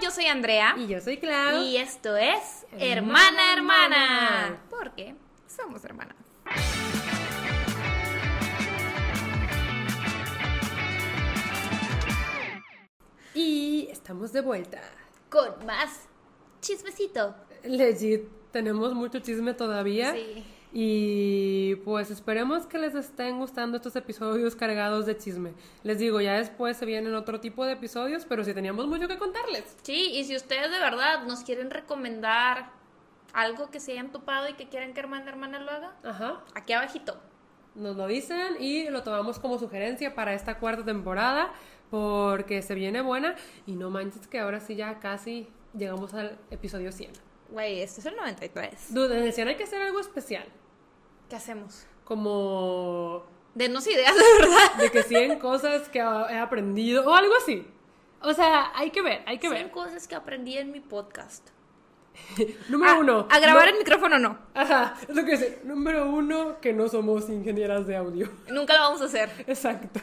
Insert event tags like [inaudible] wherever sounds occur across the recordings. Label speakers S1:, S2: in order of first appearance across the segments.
S1: yo soy Andrea.
S2: Y yo soy Clau.
S1: Y esto es Hermana Hermana. Hermana. Porque somos hermanas.
S2: Y estamos de vuelta.
S1: Con más chismecito.
S2: Legit, tenemos mucho chisme todavía. Sí. Y pues esperemos que les estén gustando estos episodios cargados de chisme. Les digo, ya después se vienen otro tipo de episodios, pero sí teníamos mucho que contarles.
S1: Sí, y si ustedes de verdad nos quieren recomendar algo que se hayan topado y que quieran que hermana hermana lo haga, Ajá. aquí abajito.
S2: Nos lo dicen y lo tomamos como sugerencia para esta cuarta temporada porque se viene buena y no manches que ahora sí ya casi llegamos al episodio 100.
S1: Güey, este es el 93.
S2: Dude, decían hay que hacer algo especial.
S1: ¿Qué hacemos?
S2: Como...
S1: Denos ideas, [laughs] de verdad.
S2: De que 100 cosas que he aprendido o algo así. O sea, hay que ver, hay que 100
S1: ver. cosas que aprendí en mi podcast. [laughs]
S2: Número ah, uno.
S1: A grabar el micrófono no.
S2: Ajá, es lo que dice. Número uno, que no somos ingenieras de audio. [laughs]
S1: Nunca lo vamos a hacer.
S2: Exacto.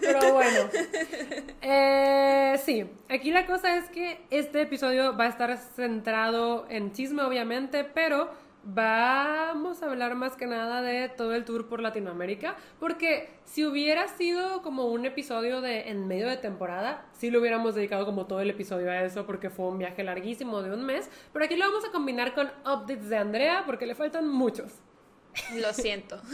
S2: Pero bueno. Eh, sí, aquí la cosa es que este episodio va a estar centrado en chisme, obviamente, pero vamos a hablar más que nada de todo el tour por Latinoamérica, porque si hubiera sido como un episodio de en medio de temporada, sí lo hubiéramos dedicado como todo el episodio a eso, porque fue un viaje larguísimo de un mes, pero aquí lo vamos a combinar con updates de Andrea, porque le faltan muchos.
S1: Lo siento. [laughs]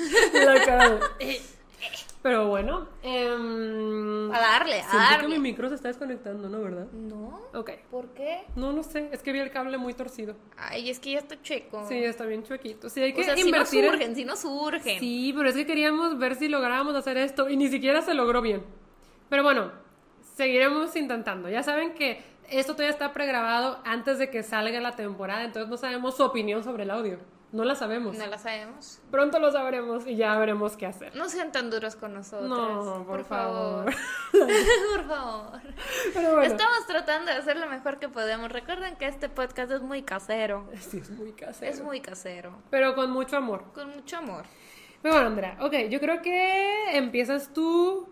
S1: [laughs]
S2: Pero bueno.
S1: Eh, a darle, a darle.
S2: que mi micro se está desconectando, ¿no? ¿Verdad?
S1: No.
S2: Ok.
S1: ¿Por qué?
S2: No, no sé. Es que vi el cable muy torcido.
S1: Ay, es que ya está chueco.
S2: Sí, está bien chuequito. Sí, hay que
S1: o sea,
S2: invertir.
S1: Si no surgen, si no surgen.
S2: Sí, pero es que queríamos ver si lográbamos hacer esto y ni siquiera se logró bien. Pero bueno, seguiremos intentando. Ya saben que esto todavía está pregrabado antes de que salga la temporada, entonces no sabemos su opinión sobre el audio. No la sabemos.
S1: No la sabemos.
S2: Pronto lo sabremos y ya veremos qué hacer.
S1: No sean tan duros con nosotros.
S2: No, por, favor. [laughs]
S1: por favor. Pero Estamos tratando de hacer lo mejor que podemos. Recuerden que este podcast es muy casero.
S2: Sí, es muy casero.
S1: Es muy casero.
S2: Pero con mucho amor.
S1: Con mucho amor.
S2: Pero bueno, Andrea, ok, yo creo que empiezas tú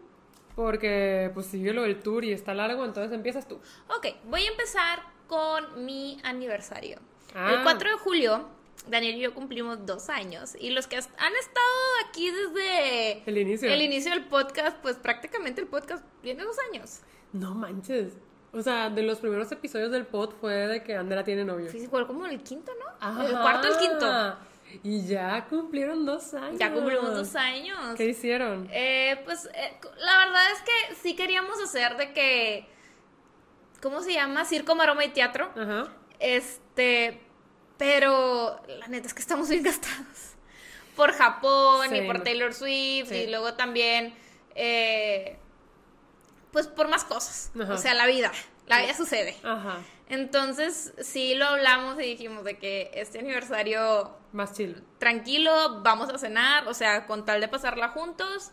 S2: porque pues sigue lo del tour y está largo, entonces empiezas tú.
S1: Ok, voy a empezar con mi aniversario. El 4 ah. de julio Daniel y yo cumplimos dos años y los que han estado aquí desde
S2: el inicio.
S1: el inicio del podcast, pues prácticamente el podcast tiene dos años.
S2: No manches. O sea, de los primeros episodios del pod fue de que Andrea tiene novio.
S1: Sí, fue como el quinto, ¿no? El cuarto, el quinto.
S2: Y ya cumplieron dos años.
S1: Ya cumplimos dos años.
S2: ¿Qué hicieron?
S1: Eh, pues eh, la verdad es que sí queríamos hacer de que. ¿Cómo se llama? Circo, maroma y teatro. Ajá. Este pero la neta es que estamos bien gastados. Por Japón y por Taylor Swift y luego también, eh, pues por más cosas. O sea, la vida. La vida sucede. Ajá. Entonces, sí lo hablamos y dijimos de que este aniversario...
S2: Más chill.
S1: Tranquilo, vamos a cenar, o sea, con tal de pasarla juntos.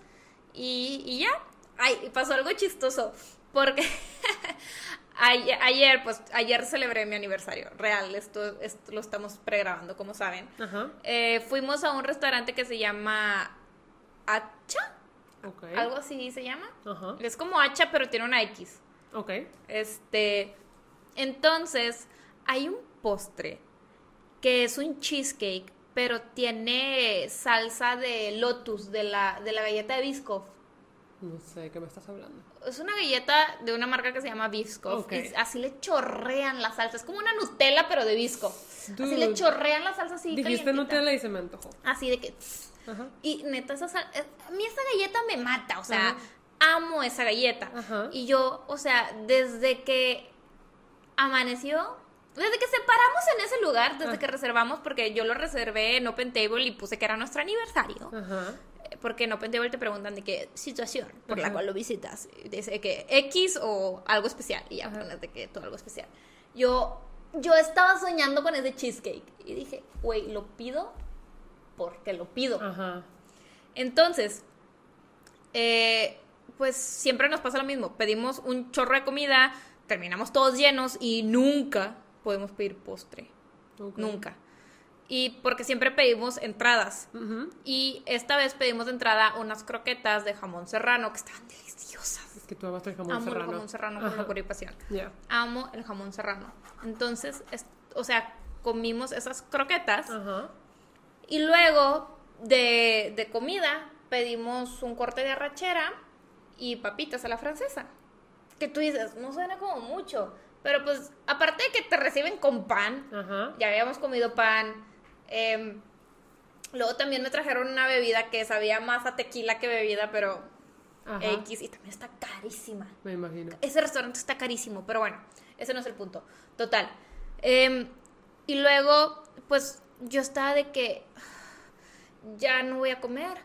S1: Y, y ya. Ay, pasó algo chistoso. Porque [laughs] Ayer, pues, ayer celebré mi aniversario, real, esto, lo estamos pregrabando, como saben. Eh, fuimos a un restaurante que se llama Hacha, algo así se llama. Es como Hacha, pero tiene una X.
S2: Ok.
S1: Este, entonces, hay un postre que es un cheesecake, pero tiene salsa de lotus, de la, de la galleta de Biscoff.
S2: No sé, ¿qué me estás hablando?
S1: Es una galleta de una marca que se llama Biscoff. Y así le chorrean la salsa. Es como una Nutella, pero de Biscoff. Así le chorrean la salsa así.
S2: Dijiste Nutella y se me antojó.
S1: Así de que. Y neta, esa sal, eh, a mí esa galleta me mata. O sea, amo esa galleta. Y yo, o sea, desde que amaneció, desde que separamos en ese lugar, desde ah. que reservamos, porque yo lo reservé en Open Table y puse que era nuestro aniversario. Ajá porque en Open Table te preguntan de qué situación por la cual lo visitas. Dice que X o algo especial. Y ya pones de que todo algo especial. Yo, yo estaba soñando con ese cheesecake. Y dije, güey, lo pido porque lo pido. Entonces, eh, pues siempre nos pasa lo mismo. Pedimos un chorro de comida, terminamos todos llenos y nunca podemos pedir postre. Nunca y porque siempre pedimos entradas. Y esta vez pedimos de entrada unas croquetas de jamón serrano que estaban deliciosas.
S2: que tú amas el jamón
S1: amo
S2: serrano.
S1: el jamón serrano con locura y pasión.
S2: Ya.
S1: Amo el jamón serrano. Entonces, es- o sea, comimos esas croquetas
S2: Ajá.
S1: y luego de, de comida pedimos un corte de arrachera y papitas a la francesa. Que tú dices, no suena como mucho, pero pues aparte de que te reciben con pan,
S2: Ajá.
S1: ya habíamos comido pan. Em, luego también me trajeron una bebida que sabía más a tequila que bebida, pero
S2: Ajá.
S1: X y también está carísima.
S2: Me imagino.
S1: Ese restaurante está carísimo, pero bueno, ese no es el punto. Total. Em, y luego, pues yo estaba de que [sighs] ya no voy a comer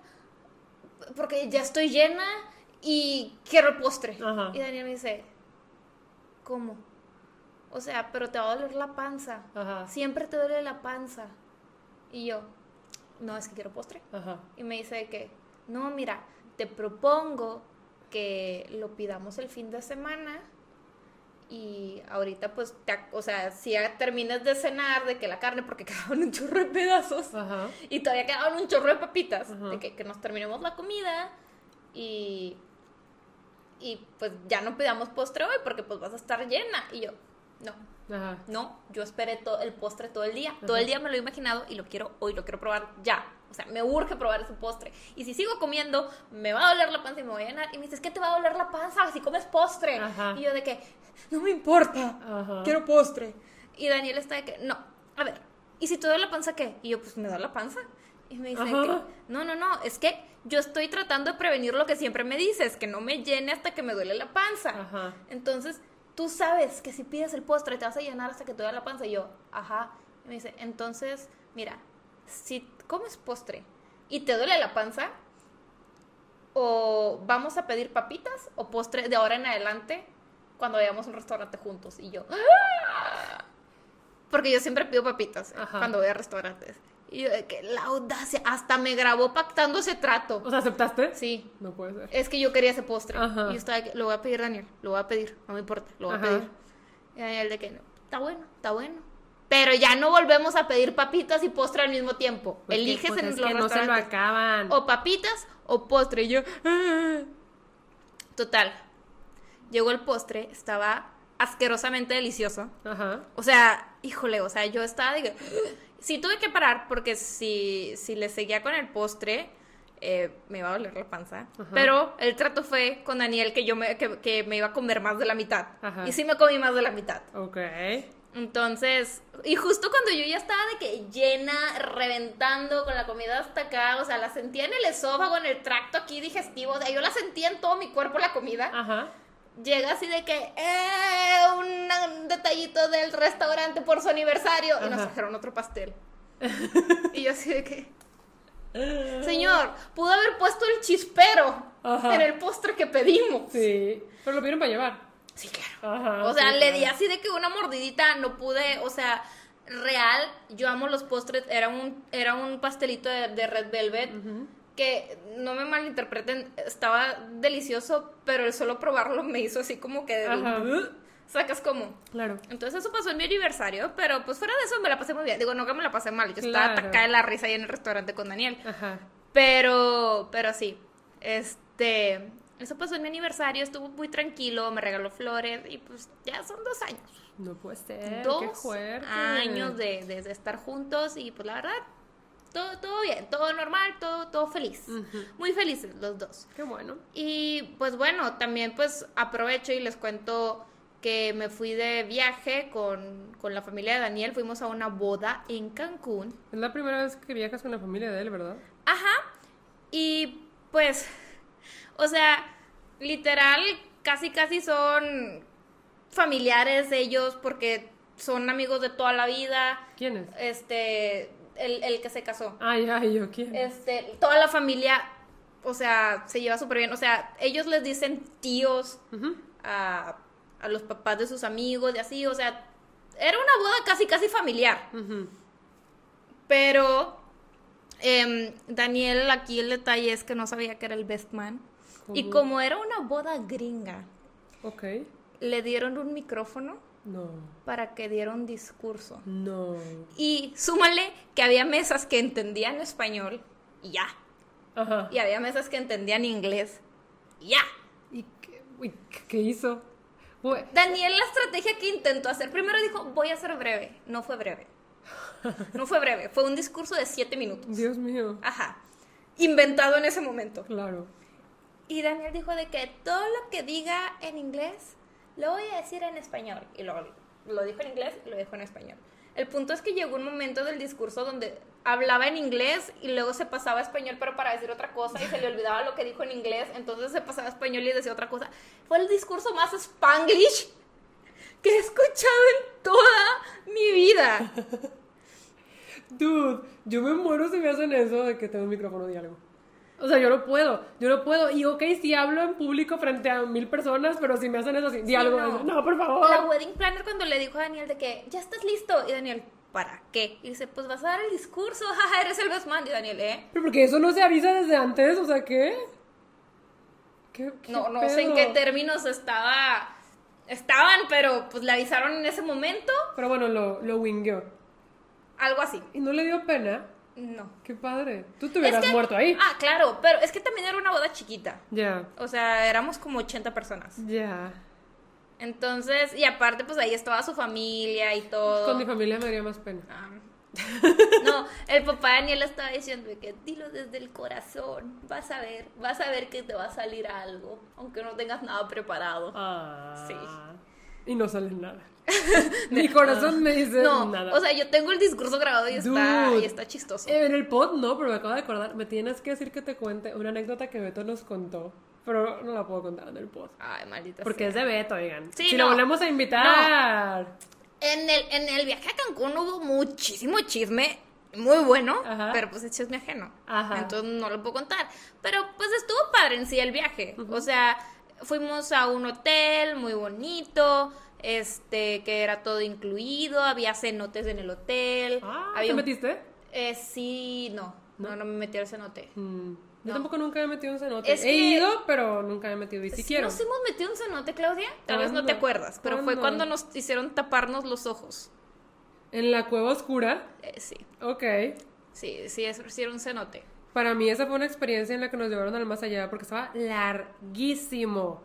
S1: porque ya estoy llena y quiero el postre.
S2: Ajá.
S1: Y Daniel me dice, ¿cómo? O sea, pero te va a doler la panza.
S2: Ajá.
S1: Siempre te duele la panza. Y yo, no, es que quiero postre.
S2: Ajá.
S1: Y me dice que, no, mira, te propongo que lo pidamos el fin de semana y ahorita pues, te o sea, si ya terminas de cenar, de que la carne, porque [laughs] quedaban un chorro de pedazos
S2: Ajá.
S1: y todavía quedaban un chorro de papitas,
S2: Ajá.
S1: de que, que nos terminemos la comida y, y pues ya no pidamos postre hoy porque pues vas a estar llena. Y yo, no,
S2: Ajá.
S1: no, yo esperé todo el postre todo el día. Todo el día me lo he imaginado y lo quiero hoy, lo quiero probar ya. O sea, me urge probar ese postre. Y si sigo comiendo, me va a doler la panza y me voy a llenar. Y me dices, ¿qué te va a doler la panza si comes postre?
S2: Ajá.
S1: Y yo de que, no me importa, quiero postre. Y Daniel está de que, no, a ver, ¿y si te duele la panza qué? Y yo, pues me da la panza. Y me dice que, no, no, no, es que yo estoy tratando de prevenir lo que siempre me dices, que no me llene hasta que me duele la panza. Entonces, tú sabes que si pides el postre te vas a llenar hasta que te duele la panza. Y yo, ajá. Y me dice, entonces, mira, si comes postre y te duele la panza, o vamos a pedir papitas o postre de ahora en adelante cuando vayamos a un restaurante juntos. Y yo, "Ah". porque yo siempre pido papitas eh,
S2: Ajá.
S1: cuando voy a restaurantes. Y yo, de que la audacia, hasta me grabó pactando ese trato.
S2: O sea, ¿aceptaste?
S1: Sí,
S2: No puede ser.
S1: es que yo quería ese postre.
S2: Ajá.
S1: Y yo estaba de que, lo voy a pedir, Daniel. Lo voy a pedir. No me importa. Lo voy
S2: Ajá.
S1: a pedir. Y Daniel de que, no, está bueno, está bueno. Pero ya no volvemos a pedir papitas y postre al mismo tiempo.
S2: Porque,
S1: Eliges
S2: pues,
S1: en
S2: es
S1: los
S2: que no se lo acaban.
S1: O papitas o postre. Y yo, "Ah". Total. Llegó el postre. Estaba asquerosamente delicioso.
S2: Ajá.
S1: O sea, híjole, o sea, yo estaba de que... Sí tuve que parar porque si, si le seguía con el postre, eh, me iba a doler la panza.
S2: Ajá.
S1: Pero el trato fue con Daniel que yo me, que, que me iba a comer más de la mitad.
S2: Ajá.
S1: Y sí me comí más de la mitad.
S2: Ok.
S1: Entonces, y justo cuando yo ya estaba de que llena, reventando con la comida hasta acá, o sea, la sentía en el esófago, en el tracto aquí digestivo, o sea, yo la sentía en todo mi cuerpo la comida
S2: Ajá.
S1: Llega así de que, eh, un, detallito del restaurante por su aniversario. Y nos trajeron otro pastel. [laughs] y yo así de que, señor, pudo haber puesto el chispero
S2: Ajá.
S1: en el postre que pedimos.
S2: Sí. Pero lo pidieron para llevar.
S1: Sí, claro.
S2: Ajá.
S1: O sea,
S2: sí,
S1: le di
S2: claro.
S1: así de que una mordidita, no pude, o sea, real, yo amo los postres, era un, era un pastelito de, de Red Velvet. Que no me malinterpreten, estaba delicioso, pero el solo probarlo me hizo así como que. Sacas como.
S2: Claro.
S1: Entonces eso pasó en mi aniversario, pero pues fuera de eso me la pasé muy bien. Digo, no que me la pasé mal, yo estaba atacada de la risa ahí en el restaurante con Daniel.
S2: Ajá.
S1: Pero, pero sí, este, eso pasó en mi aniversario, estuvo muy tranquilo, me regaló flores y pues ya son dos años.
S2: No puede ser.
S1: dos
S2: Qué
S1: años de, de- de estar juntos y pues la verdad, todo, todo bien, todo normal, todo, todo feliz. Muy felices los dos.
S2: Qué bueno.
S1: Y pues bueno, también pues aprovecho y les cuento que me fui de viaje con, con la familia de Daniel, fuimos a una boda en Cancún.
S2: Es la primera vez que viajas con la familia de él, ¿verdad?
S1: Ajá. Y pues, o sea, literal, casi casi son familiares de ellos porque son amigos de toda la vida.
S2: ¿Quién es?
S1: Este, el, el que se casó.
S2: Ay, ay, yo quién.
S1: Este, toda la familia, o sea, se lleva súper bien. O sea, ellos les dicen tíos a, a los papás de sus amigos y así. O sea, era una boda casi casi familiar. Pero em, Daniel, aquí el detalle es que no sabía que era el best man. Y como era una boda gringa,
S2: Ok.
S1: le dieron un micrófono
S2: No.
S1: para que diera un discurso.
S2: No.
S1: Y súmale que había mesas que entendían español y ya.
S2: Ajá.
S1: Y había mesas que entendían inglés y ya.
S2: ¿Y qué? Uy, ¿qué hizo?
S1: Daniel, la estrategia que intentó hacer, primero dijo, voy a ser breve. No fue breve. [laughs] No fue breve, fue un discurso de siete minutos.
S2: Dios mío.
S1: Ajá. Inventado en ese momento.
S2: Claro.
S1: Y Daniel dijo de que todo lo que diga en inglés lo voy a decir en español. Y lo, lo dijo en inglés y lo dijo en español. El punto es que llegó un momento del discurso donde hablaba en inglés y luego se pasaba a español pero para decir otra cosa y se le olvidaba lo que dijo en inglés, entonces se pasaba a español y decía otra cosa. Fue el discurso más spanglish que he escuchado en toda mi vida. [laughs]
S2: Dude, yo me muero si me hacen eso de que tengo un micrófono de algo. O sea, yo no puedo, yo no puedo. Y ok, si hablo en público frente a mil personas, pero si me hacen eso, sí, algo. No. por favor.
S1: La wedding planner cuando le dijo a Daniel de que ya estás listo. Y Daniel, ¿para qué? Y dice, pues vas a dar el discurso, [laughs] jaja, eres el best man. Y Daniel, ¿eh?
S2: Pero porque eso no se avisa desde antes, o sea, ¿qué?
S1: ¿Qué, no, no sé en qué términos estaba. Estaban, pero pues le avisaron en ese momento.
S2: Pero bueno, lo, lo wingueó.
S1: Algo así.
S2: ¿Y no le dio pena?
S1: No.
S2: Qué padre. Tú te hubieras muerto ahí.
S1: Ah, claro, pero es que también era una boda chiquita.
S2: Ya.
S1: O sea, éramos como 80 personas.
S2: Ya.
S1: Entonces, y aparte, pues ahí estaba su familia y todo.
S2: Con mi familia me daría más pena.
S1: Ah. No, el papá de Daniel estaba diciendo que dilo desde el corazón. Vas a ver, vas a ver que te va a salir algo, aunque no tengas nada preparado.
S2: Ah.
S1: Sí.
S2: Y no sale nada. [laughs] Mi corazón me dice
S1: no,
S2: nada.
S1: O sea, yo tengo el discurso grabado y está, y está chistoso.
S2: En el pod no, pero me acabo de acordar. Me tienes que decir que te cuente una anécdota que Beto nos contó. Pero no la puedo contar en el pod.
S1: Ay, maldita
S2: Porque es de Beto, oigan.
S1: Sí,
S2: si lo volvemos a invitar.
S1: En, el, en el viaje a Cancún hubo muchísimo chisme muy bueno, pero pues es chisme ajeno. Ajá. Entonces no lo puedo contar. Pero pues estuvo padre en sí el viaje. O sea, fuimos a un hotel muy bonito este, que era todo incluido, había cenotes en el hotel.
S2: Ah,
S1: ¿te
S2: metiste?
S1: Eh, sí, no, no, no, me metí al cenote.
S2: Mm. Yo tampoco nunca me he metido en cenote. He ido, pero nunca me he metido. Y si quiero.
S1: ¿Nos hemos metido en cenote, Claudia? Tal vez no te acuerdas, pero fue cuando nos hicieron taparnos los ojos.
S2: ¿En la cueva oscura?
S1: Eh, sí.
S2: Ok.
S1: Sí, sí, un cenote.
S2: Para mí esa fue una experiencia en la que nos llevaron al más allá porque estaba larguísimo.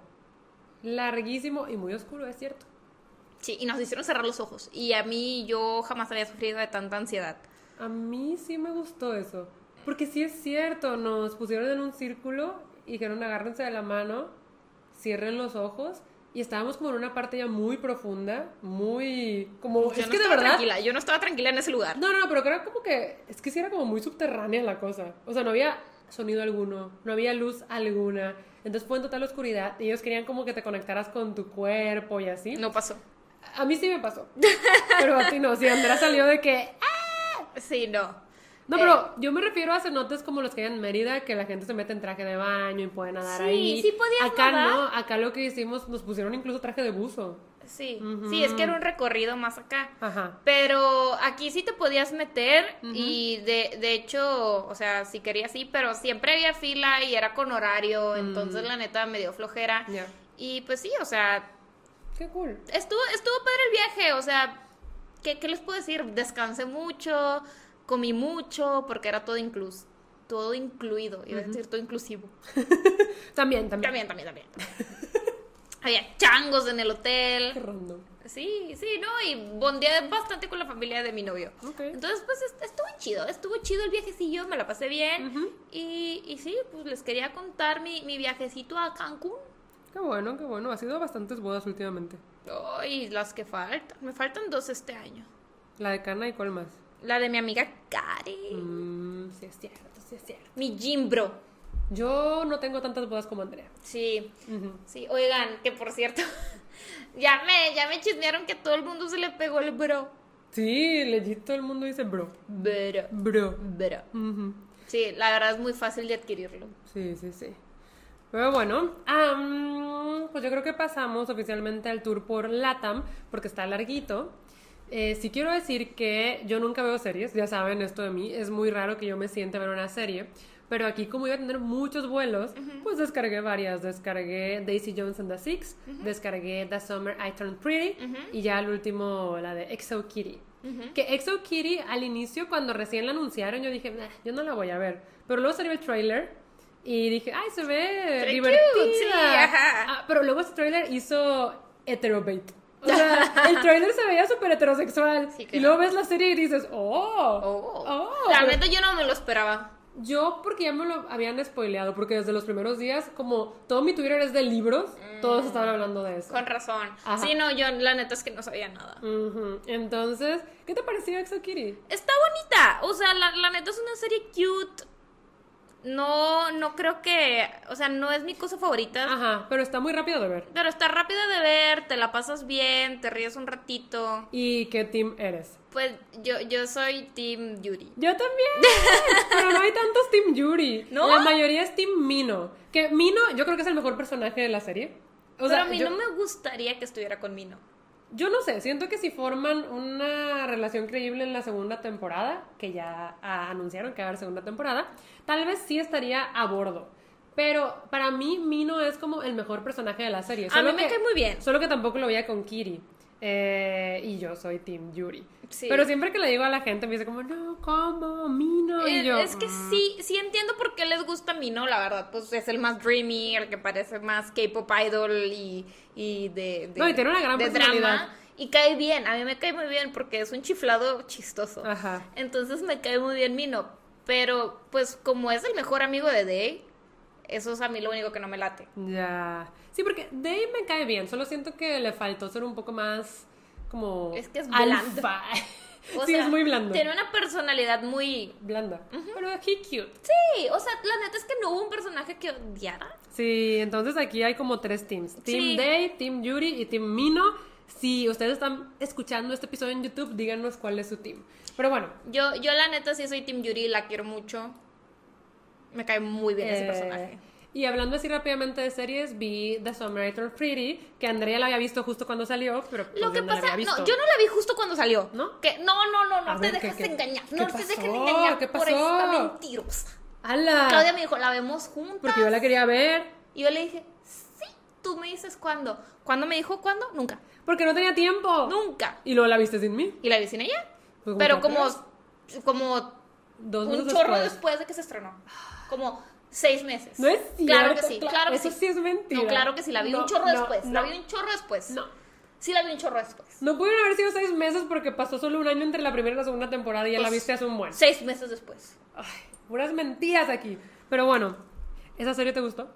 S2: Larguísimo y muy oscuro, es cierto.
S1: Sí, y nos hicieron cerrar los ojos. Y a mí yo jamás había sufrido de tanta ansiedad.
S2: A mí sí me gustó eso. Porque sí es cierto, nos pusieron en un círculo y dijeron agárrense de la mano, cierren los ojos. Y estábamos como en una parte ya muy profunda, muy... como
S1: Yo es no que de verdad... tranquila, yo no estaba tranquila en ese lugar.
S2: No, no, no, pero creo como que... Es que sí era como muy subterránea la cosa. O sea, no había sonido alguno, no había luz alguna. Entonces fue en total oscuridad y ellos querían como que te conectaras con tu cuerpo y así.
S1: No pasó.
S2: A mí sí me pasó. Pero a ti no. Si Andrea salió de que. ¡Ah!
S1: Sí, no.
S2: No, pero eh. yo me refiero a cenotes como los que hay en Mérida, que la gente se mete en traje de baño y puede nadar ahí.
S1: Sí, sí podías
S2: Acá no, acá lo que hicimos, nos pusieron incluso traje de buzo.
S1: Sí, sí, es que era un recorrido más acá. Ajá. Pero aquí sí te podías meter y de, de hecho, o sea, sí quería sí, pero siempre había fila y era con horario, entonces la neta me dio flojera. Y pues sí, o sea,
S2: Qué cool.
S1: Estuvo, estuvo padre el viaje, o sea, ¿qué, les puedo decir? Descansé mucho, comí mucho, porque era todo inclus todo incluido, iba a decir todo inclusivo. [laughs]
S2: también, también.
S1: También, también, también. [laughs] Había changos en el hotel.
S2: Qué random.
S1: Sí, sí, ¿no? Y bondeé bastante con la familia de mi novio. Entonces, pues estuvo chido, estuvo chido el viajecillo, me la pasé bien. y, y, sí, pues les quería contar mi, mi viajecito a Cancún.
S2: Qué bueno, qué bueno. Ha sido bastantes bodas últimamente.
S1: Ay, las que faltan. Me faltan dos este año.
S2: ¿La de Cana y cuál más?
S1: La de mi amiga Kari.
S2: Mmm, sí es cierto, sí es cierto.
S1: Mi gym bro.
S2: Yo no tengo tantas bodas como Andrea.
S1: Sí, sí. Oigan, que por cierto, [laughs] ya me, ya me chismearon que todo el mundo se le pegó el bro.
S2: Sí, legit todo el mundo dice bro.
S1: Bro.
S2: Bro.
S1: Bro. Sí, la verdad es muy fácil de adquirirlo.
S2: Sí, sí, sí. Pero bueno, pues yo creo que pasamos oficialmente al tour por LATAM, porque está larguito. Eh, sí quiero decir que yo nunca veo series, ya saben esto de mí, es muy raro que yo me siente a ver una serie, pero aquí como iba a tener muchos vuelos, pues descargué varias, descargué Daisy Jones and the Six, descargué The Summer I Turned Pretty y ya el último, la de Exo Kitty. Que Exo Kitty al inicio cuando recién la anunciaron yo dije, yo no la voy a ver, pero luego salió el trailer Y dije, ay, se ve
S1: Very
S2: divertida.
S1: cute, sí, ajá.
S2: Ah, pero luego ese trailer hizo heterobait. O sea, el trailer se veía súper heterosexual.
S1: Sí,
S2: Y
S1: claro.
S2: luego ves la serie y dices, oh,
S1: Oh.
S2: oh.
S1: La neta yo no me lo esperaba.
S2: Yo, porque ya me lo habían spoileado, porque desde los primeros días, como todo mi Twitter es de libros, todos estaban hablando de eso.
S1: Con razón.
S2: Ajá.
S1: Sí, no, yo la neta es que no sabía nada.
S2: Ujú. Entonces, ¿qué te pareció Exo Kitty?
S1: Está bonita. O sea, la, la neta es una serie cute. No, no creo que. O sea, no es mi cosa favorita.
S2: Ajá, pero está muy rápido de ver.
S1: Pero está rápida de ver, te la pasas bien, te ríes un ratito.
S2: ¿Y qué team eres?
S1: Pues yo, yo soy Team Yuri.
S2: Yo también, [laughs] pero no hay tantos Team Yuri.
S1: ¿No?
S2: La mayoría es Team Mino. Que Mino, yo creo que es el mejor personaje de la serie. O
S1: Pero
S2: sea,
S1: a mí
S2: yo,
S1: no me gustaría que estuviera con Mino.
S2: Yo no sé, siento que si forman una relación creíble en la segunda temporada, que ya ah, anunciaron que va a haber segunda temporada, tal vez sí estaría a bordo. Pero para mí, Mino es como el mejor personaje de la serie.
S1: A
S2: Solo
S1: mí me
S2: que-
S1: cae muy bien.
S2: Solo que tampoco lo veía con Kiri. Eh, y yo soy Team Yuri.
S1: Sí.
S2: Pero siempre que le digo a la gente me dice como, no, ¿cómo? Mino. Y
S1: Eh,
S2: yo,
S1: es que
S2: "Mm".
S1: sí, sí entiendo por qué les gusta Mino, la verdad. Pues es el más dreamy, el que parece más K-pop idol y, y de, de-
S2: No, y tiene una gran
S1: de
S2: personalidad.
S1: drama. Y cae bien, a mí me cae muy bien porque es un chiflado chistoso.
S2: Ajá.
S1: Entonces me cae muy bien Mino. Pero pues como es el mejor amigo de Day, eso es a mí lo único que no me late.
S2: Ya. Sí, porque Dave me cae bien. Solo siento que le faltó ser un poco más como.
S1: Es que es
S2: alfa. [laughs]
S1: O
S2: sí,
S1: sea,
S2: es muy blando.
S1: Tiene una personalidad muy...
S2: Blanda. Pero he cute.
S1: Sí, o sea, la neta es que no hubo un personaje que odiara.
S2: Sí, entonces aquí hay como tres teams. Team
S1: Sí.
S2: Day, Team Yuri y Team Mino. Si ustedes están escuchando este episodio en YouTube, díganos cuál es su team. Pero bueno.
S1: Yo, yo la neta sí soy Team Yuri, la quiero mucho. Me cae muy bien ese
S2: eh,
S1: personaje.
S2: Y hablando así rápidamente de series, vi The Summer I Turned Pretty, que Andrea la había visto justo cuando salió, pero pues
S1: Lo
S2: yo
S1: que
S2: no la
S1: pasa,
S2: había
S1: no,
S2: visto.
S1: yo no la vi justo cuando salió.
S2: ¿No?
S1: Que, no, no, no, no
S2: A
S1: te
S2: ver,
S1: dejes
S2: ¿qué- qué-
S1: engañar. No te
S2: pasó?
S1: dejes engañar
S2: ¿Qué
S1: por esta
S2: pasó?
S1: mentirosa.
S2: ¡Hala!
S1: Claudia me dijo, la vemos juntas.
S2: Porque yo la quería ver.
S1: Y yo le dije, sí, tú me dices cuándo. ¿Cuándo me dijo cuándo? Nunca.
S2: Porque no tenía tiempo.
S1: Nunca.
S2: Y luego la viste sin mí.
S1: ¿Y la vi sin ella?
S2: Pues,
S1: Pero
S2: ¿cómo
S1: como, como
S2: Dos
S1: un
S2: meses
S1: chorro
S2: después.
S1: después de que se estrenó. Como seis meses.
S2: No es cierto.
S1: Claro que sí,
S2: cla-
S1: claro que
S2: Eso
S1: sí.
S2: sí es mentira.
S1: No, claro que sí, la vi
S2: No,
S1: un chorro
S2: no,
S1: después. La vi un chorro después.
S2: No.
S1: Sí, la vi un chorro después.
S2: No pudieron haber sido seis meses porque pasó solo un año entre la primera y la segunda temporada y ya la
S1: Pues,
S2: viste hace un buen.
S1: Seis meses después.
S2: Ay, puras mentiras aquí. Pero bueno, ¿esa serie te gustó?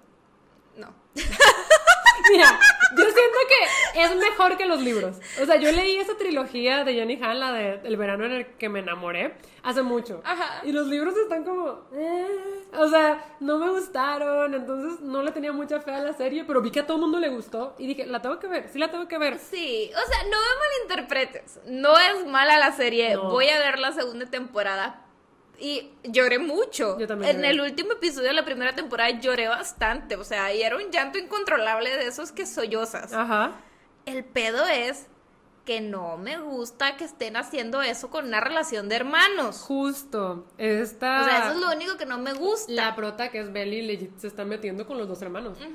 S1: No. [laughs] [laughs]
S2: Mira, yo siento que es mejor que los libros. O sea, yo leí esa trilogía de Jenny Han, la de El verano en el que me enamoré, hace mucho.
S1: Ajá.
S2: Y los libros están como... eh, o sea, no me gustaron, entonces no le tenía mucha fe a la serie, pero vi que a todo el mundo le gustó y dije, la tengo que ver, sí la tengo que ver.
S1: Sí, o sea, no me malinterpretes. No es mala la serie.
S2: No.
S1: Voy a ver la segunda temporada. Y lloré mucho.
S2: Yo también
S1: En
S2: lloré.
S1: el último episodio de la primera temporada lloré bastante. O sea, y era un llanto incontrolable de esos que sollozas.
S2: Ajá.
S1: El pedo es que no me gusta que estén haciendo eso con una relación de hermanos.
S2: Justo. Esta...
S1: O sea, eso es lo único que no me gusta.
S2: La prota que es Belly legit se está metiendo con los dos hermanos.
S1: Ujú.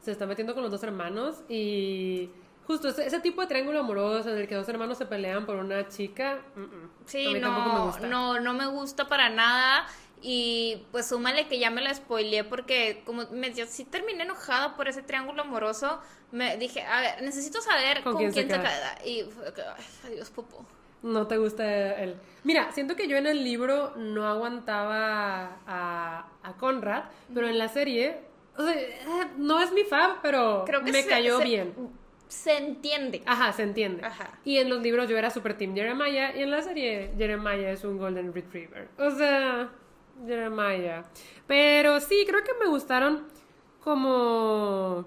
S2: Se está metiendo con los dos hermanos y justo ese, ese tipo de triángulo amoroso en el que dos hermanos se pelean por una chica. mm, mm.
S1: Sí, no, no, no me gusta para nada. Y pues súmale que ya me la spoileé porque como me yo sí terminé enojada por ese triángulo amoroso. Me dije, a ver, necesito saber
S2: ¿Con quién se
S1: se
S2: queda?
S1: Y adiós, popo.
S2: No te gusta él. Mira, siento que yo en el libro no aguantaba a, a Conrad, pero en la serie, o sea, eh, no es mi fab, pero
S1: Creo que
S2: me
S1: se-
S2: cayó
S1: se-
S2: bien.
S1: Se entiende.
S2: Ajá, se entiende.
S1: Ajá.
S2: Y en los libros yo era super team Jeremiah y en la serie Jeremiah es un golden retriever. O sea, Jeremiah. Pero sí, creo que me gustaron como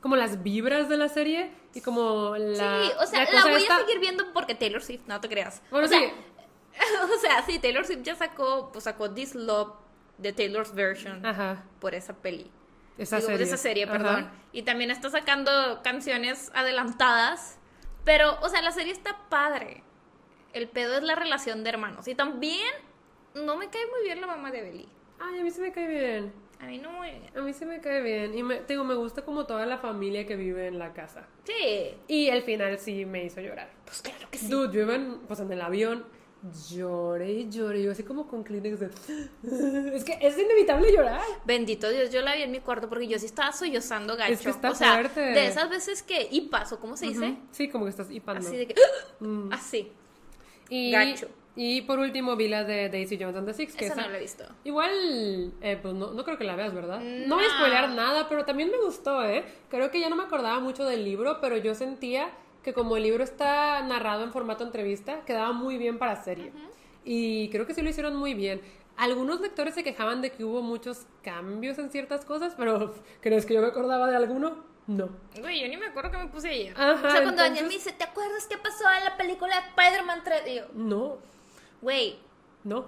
S2: como las vibras de la serie y como la
S1: sí, o sea, la, voy
S2: esta-
S1: a seguir viendo porque Taylor Swift, no te creas.
S2: Bueno,
S1: o sea,
S2: sí. [laughs]
S1: o sea, sí, Taylor Swift ya sacó, pues sacó This Love de Taylor's version
S2: Ajá.
S1: por esa peli.
S2: Esa
S1: Digo,
S2: serie.
S1: de esa serie,
S2: Ajá.
S1: perdón. Y también está sacando canciones adelantadas. Pero, o sea, la serie está padre. El pedo es la relación de hermanos. Y también no me cae muy bien la mamá de Belly.
S2: Ay, a mí sí me cae bien.
S1: A mí no muy bien.
S2: A mí sí me cae bien. Y me, te digo, me gusta como toda la familia que vive en la casa.
S1: Sí.
S2: Y el final sí me hizo llorar.
S1: Pues claro que sí.
S2: Dude, yo iba en, pues, en el avión lloré y lloré, yo así como con Kleenex de... [gasps] Es que es inevitable llorar.
S1: Bendito Dios, yo la vi en mi cuarto porque yo sí estaba sollozando gacho.
S2: Es que está
S1: o sea,
S2: fuerte.
S1: de esas veces que hipas, o cómo se dice.
S2: Sí, como que estás hipando.
S1: así de que... [gasps]
S2: Mm.
S1: Así.
S2: Y,
S1: Gacho.
S2: y por último vi la de Daisy Jones and the Six, que
S1: Esa
S2: esa-
S1: no la he visto.
S2: Igual, eh, pues no, no creo que la veas, ¿verdad? No. voy
S1: No.
S2: a spoilear nada, pero también me gustó, ¿eh? Creo que ya no me acordaba mucho del libro, pero yo sentía que como el libro está narrado en formato entrevista, quedaba muy bien para serie. Y creo que sí lo hicieron muy bien. Algunos lectores se quejaban de que hubo muchos cambios en ciertas cosas, pero ¿crees que yo me acordaba de alguno? No.
S1: Güey, yo ni me acuerdo que me puse.
S2: Ajá,
S1: o sea, cuando Daniel me dice, ¿te acuerdas qué pasó en la película Spider-Man 3? Y yo,
S2: No,
S1: güey,
S2: no.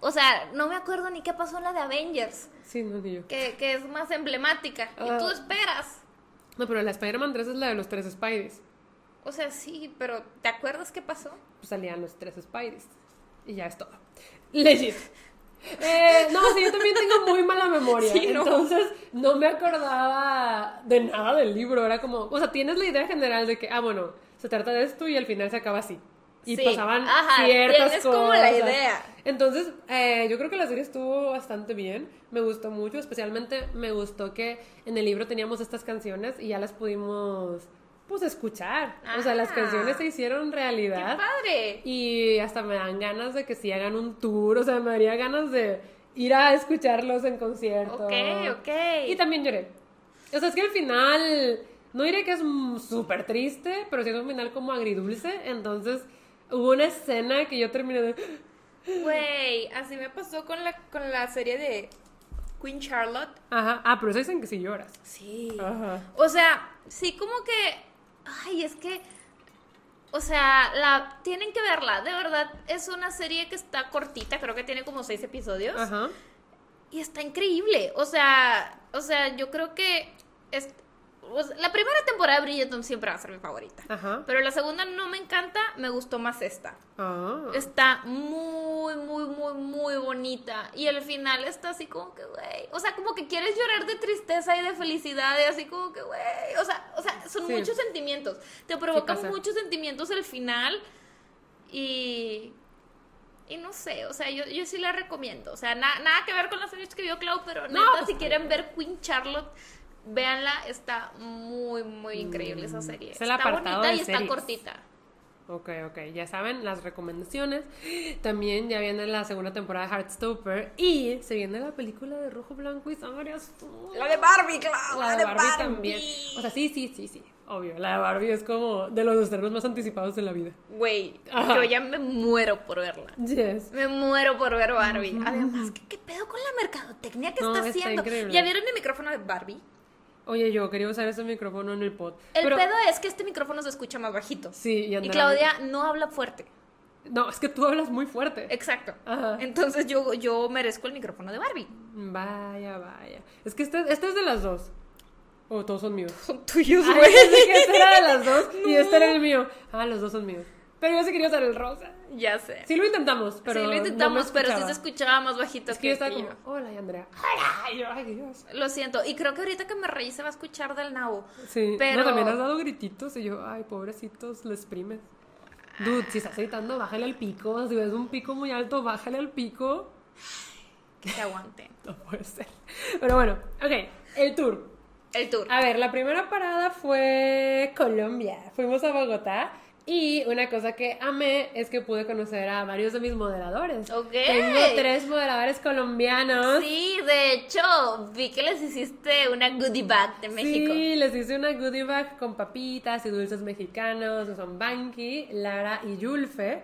S1: o sea, no me acuerdo ni qué pasó en la de Avengers,
S2: Sí, no, ni yo.
S1: que, que es más emblemática.
S2: Ah.
S1: Y tú esperas.
S2: No, pero la Spider-Man 3 es la de los tres Spideys.
S1: O sea, sí, pero ¿te acuerdas qué pasó?
S2: pues salían los tres Spideys. Y ya es todo. Legit. Eh, no, sí, yo también tengo muy mala memoria.
S1: Sí, no.
S2: Entonces, no me acordaba de nada del libro. Era como, o sea, tienes la idea general de que, ah, bueno, se trata de esto y al final se acaba así. Y
S1: Sí,
S2: pasaban
S1: ajá,
S2: ciertas cosas.
S1: como la idea.
S2: Entonces, eh, yo creo que la serie estuvo bastante bien. Me gustó mucho. Especialmente me gustó que en el libro teníamos estas canciones y ya las pudimos, pues, escuchar. O sea, las
S1: Ah.
S2: canciones se hicieron
S1: ¡Qué
S2: realidad.
S1: padre!
S2: Y hasta me dan ganas de que si hagan un tour, o sea, me daría ganas de ir a escucharlos en concierto.
S1: Ok, ok.
S2: Y también lloré. O sea, es que al final, no diré que es súper triste, pero sí es un final como agridulce. Entonces, hubo una escena que yo terminé de... [gasps]
S1: Güey, así me pasó con la, con la serie de Queen Charlotte.
S2: Ajá, ah, pero eso dicen que sí lloras.
S1: Sí.
S2: Ajá.
S1: O sea, sí, como que. Ay, es que. O sea, la tienen que verla. De verdad, es una serie que está cortita, creo que tiene como seis episodios.
S2: Ajá.
S1: Y está increíble. O sea, o sea, yo creo que es, sea, la primera temporada de Bridgerton siempre va a ser mi favorita.
S2: Ajá.
S1: Pero la segunda no me encanta, me gustó más esta.
S2: Ah.
S1: Está muy, muy, muy, muy bonita. Y al final está así como que, güey. O sea, como que quieres llorar de tristeza y de felicidad. Y así como que, güey. O sea, o sea, son
S2: Sí.
S1: muchos sentimientos. Te provocan muchos sentimientos el final. Y. Y no sé, o sea, yo, yo sí la recomiendo. O sea, na- nada que ver con la serie que vio Clau, pero
S2: No,
S1: neta,
S2: pues,
S1: si quieren ver Queen Charlotte, véanla. Está muy, muy increíble esa serie.
S2: Mm, es el
S1: está bonita y está cortita.
S2: Ok, ok, ya saben las recomendaciones. También ya viene la segunda temporada de Heartstopper y se viene la película de Rojo, Blanco y Sangre Azul.
S1: La de Barbie, Clau.
S2: La de Barbie, también. O sea, sí, sí, sí, sí, obvio. La de Barbie es como de los estrenos más anticipados de la vida.
S1: Güey, yo ya me muero por verla.
S2: Yes.
S1: Me muero por ver Barbie. Además, ¿qué, qué pedo con la mercadotecnia que
S2: No,
S1: está
S2: está
S1: haciendo?
S2: increíble.
S1: ¿Ya vieron mi micrófono de Barbie?
S2: Oye, yo quería usar ese micrófono en el pod.
S1: El
S2: pero,
S1: pedo es que este micrófono se escucha más bajito.
S2: Sí, y
S1: Y Claudia no habla fuerte.
S2: No, es que tú hablas muy fuerte.
S1: Exacto.
S2: Ajá.
S1: Entonces yo, yo merezco el micrófono de Barbie.
S2: Vaya, vaya. Es que este, este es de las dos. O todos son míos.
S1: Son [laughs] tuyos, güey.
S2: este era de las dos y este era el [laughs] mío. Ah, los dos son míos. Pero yo sí quería usar el rosa.
S1: Ya sé.
S2: Sí lo intentamos, pero
S1: sí,
S2: no
S1: lo intentamos, pero sí se escuchaba más bajito
S2: Es que yo
S1: que,
S2: estaba
S1: que
S2: como,
S1: yo.
S2: hola, y Andrea. Hola, y yo, ay, Dios.
S1: Lo siento. Y creo que ahorita que me reí se va a escuchar del nabo.
S2: Sí,
S1: Pero-
S2: no, también has dado grititos y yo, ay, pobrecitos, les exprimes. Dude, si estás gritando, bájale al pico. Si ves un pico muy alto, bájale al pico.
S1: Que se aguante. [laughs]
S2: No puede ser. Pero bueno, ok, el tour.
S1: El tour.
S2: A ver, la primera parada fue Colombia. Fuimos a Bogotá y una cosa que amé es que pude conocer a varios de mis moderadores.
S1: Ok.
S2: Tengo tres moderadores colombianos.
S1: Sí, de hecho, vi que les hiciste una goodie bag de México.
S2: Sí, les hice una goodie bag con papitas y dulces mexicanos, que son Banky, Lara y Yulfe.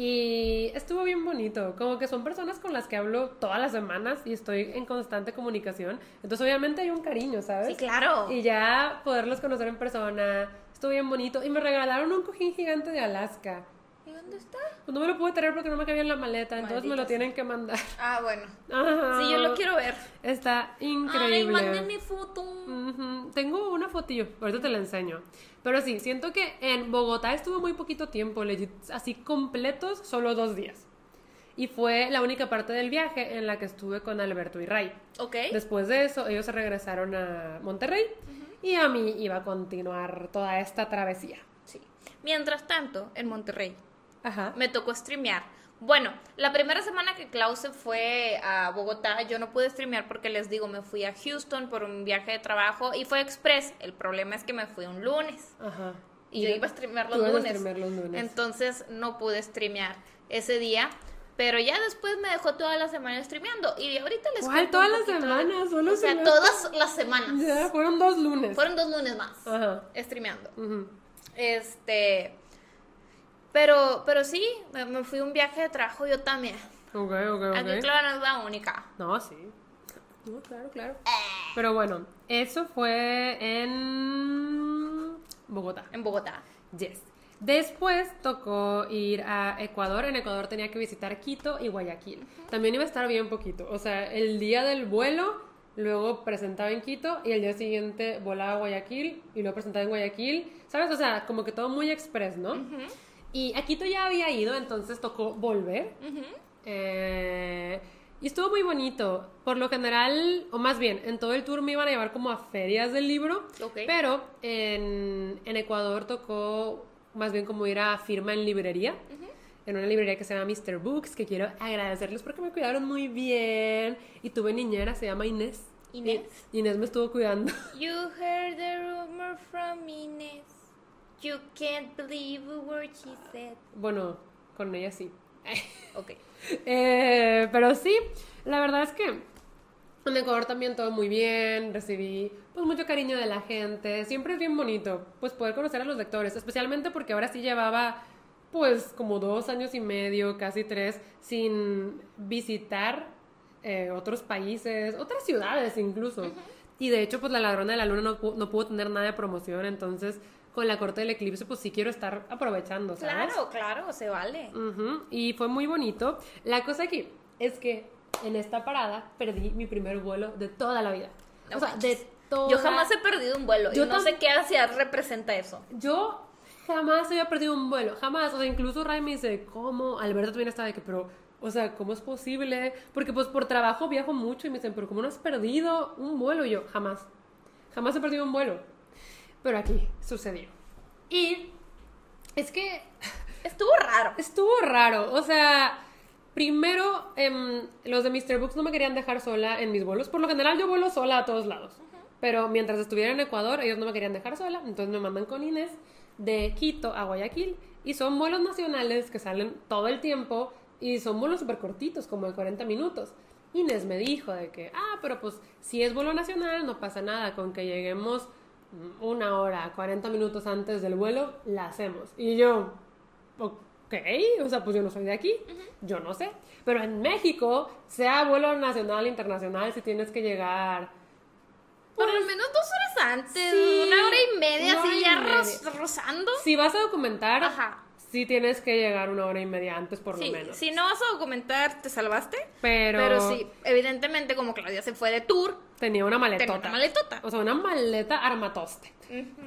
S2: Y estuvo bien bonito, como que son personas con las que hablo todas las semanas y estoy en constante comunicación. Entonces obviamente hay un cariño, ¿sabes?
S1: Sí, claro.
S2: Y ya poderlos conocer en persona, estuvo bien bonito. Y me regalaron un cojín gigante de Alaska.
S1: ¿Y dónde está?
S2: Pues no me lo pude traer porque no me cabía en la maleta, entonces me lo tienen que mandar.
S1: Ah, bueno.
S2: Ajá.
S1: Sí, yo lo quiero ver.
S2: Está
S1: Ay,
S2: increíble.
S1: manden mi foto.
S2: Ujú, Tengo una fotillo, ahorita te la enseño. Pero sí, siento que en Bogotá estuvo muy poquito tiempo, legit, así completos, solo dos días. Y fue la única parte del viaje en la que estuve con Alberto y Ray.
S1: Ok.
S2: Después de eso, ellos se regresaron a Monterrey y a mí iba a continuar toda esta travesía.
S1: Sí. Mientras tanto, en Monterrey, Ajá. me tocó streamear. Bueno, la primera semana que Klaus fue a Bogotá, yo no pude streamear porque les digo, me fui a Houston por un viaje de trabajo y fue express. El problema es que me fui un lunes. Ajá. Y, yo iba a streamear los, lunes. los lunes. Entonces no pude streamear ese día. Pero ya después me dejó toda la semana streameando. Y ahorita les
S2: ¿Cuál? ¿Todas las semanas?
S1: o sea, todas las semanas.
S2: Ya, fueron dos lunes.
S1: Fueron dos lunes más. Ajá. Streameando. Este. Pero, pero sí, me, fui un viaje de trabajo yo también.
S2: Ok, ok, ok.
S1: Aquí, claro, no es la única.
S2: No, sí. No, claro, claro. Eh. Pero bueno, eso fue en Bogotá.
S1: En Bogotá.
S2: Yes. Después tocó ir a Ecuador. En Ecuador tenía que visitar Quito y Guayaquil. También iba a estar bien poquito. O sea, el día del vuelo, luego presentaba en Quito y el día siguiente volaba a Guayaquil y luego presentaba en Guayaquil. ¿Sabes? O sea, como que todo muy express, ¿no? Y a Quito ya había ido, entonces tocó volver. eh, y estuvo muy bonito. Por lo general, o más bien, en todo el tour me iban a llevar como a ferias del libro. Pero en, en, Ecuador tocó más bien como ir a firma en librería. En una librería que se llama Mr. Books, que quiero agradecerles porque me cuidaron muy bien. Y tuve niñera, se llama Inés.
S1: Inés.
S2: Inés me estuvo cuidando. [laughs]
S1: You heard the rumor from Inés. You can't believe a word she said.
S2: Bueno, con ella sí. [laughs]
S1: ok.
S2: Eh, pero sí, la verdad es que en Ecuador también todo muy bien, recibí pues mucho cariño de la gente, siempre es bien bonito pues poder conocer a los lectores, especialmente porque ahora sí llevaba pues como dos años y medio, casi tres, sin visitar eh, otros países, otras ciudades incluso. Y de hecho pues La Ladrona de la Luna no, no pudo tener nada de promoción, entonces con la corte del eclipse, pues sí quiero estar aprovechando,
S1: ¿sabes? Claro, claro, se vale.
S2: Y fue muy bonito. La cosa aquí es que en esta parada perdí mi primer vuelo de toda la vida. o sea, de toda...
S1: Yo jamás he perdido un vuelo. Yo no sé qué hacia representa eso.
S2: Yo jamás había perdido un vuelo, jamás. O sea, incluso Ray me dice, ¿cómo? Alberto también estaba de que, pero, o sea, ¿cómo es posible? Porque pues por trabajo viajo mucho y me dicen, pero ¿cómo no has perdido un vuelo? Y yo, jamás. Jamás he perdido un vuelo. Pero aquí sucedió. Y es que [laughs]
S1: estuvo raro.
S2: Estuvo raro. O sea, primero em, los de Mr. Books no me querían dejar sola en mis vuelos. Por lo general yo vuelo sola a todos lados. Pero mientras estuviera en Ecuador, ellos no me querían dejar sola. Entonces me mandan con Inés de Quito a Guayaquil. Y son vuelos nacionales que salen todo el tiempo. Y son vuelos súper cortitos, como de 40 minutos. Inés me dijo de que, ah, pero pues si es vuelo nacional, no pasa nada con que lleguemos una hora, 40 minutos antes del vuelo, la hacemos. Y yo, ok, o sea, pues yo no soy de aquí, yo no sé. Pero en México, sea vuelo nacional, internacional, si tienes que llegar...
S1: Por lo pues, menos dos horas antes, una hora y media, así ya rozando.
S2: Si vas a documentar, Ajá sí tienes que llegar una hora y media antes por lo menos.
S1: Si no vas a documentar, te salvaste.
S2: Pero...
S1: Pero sí, evidentemente como Claudia se fue de tour.
S2: Tenía una maletota.
S1: Tenía una maletota.
S2: O sea, una maleta armatoste.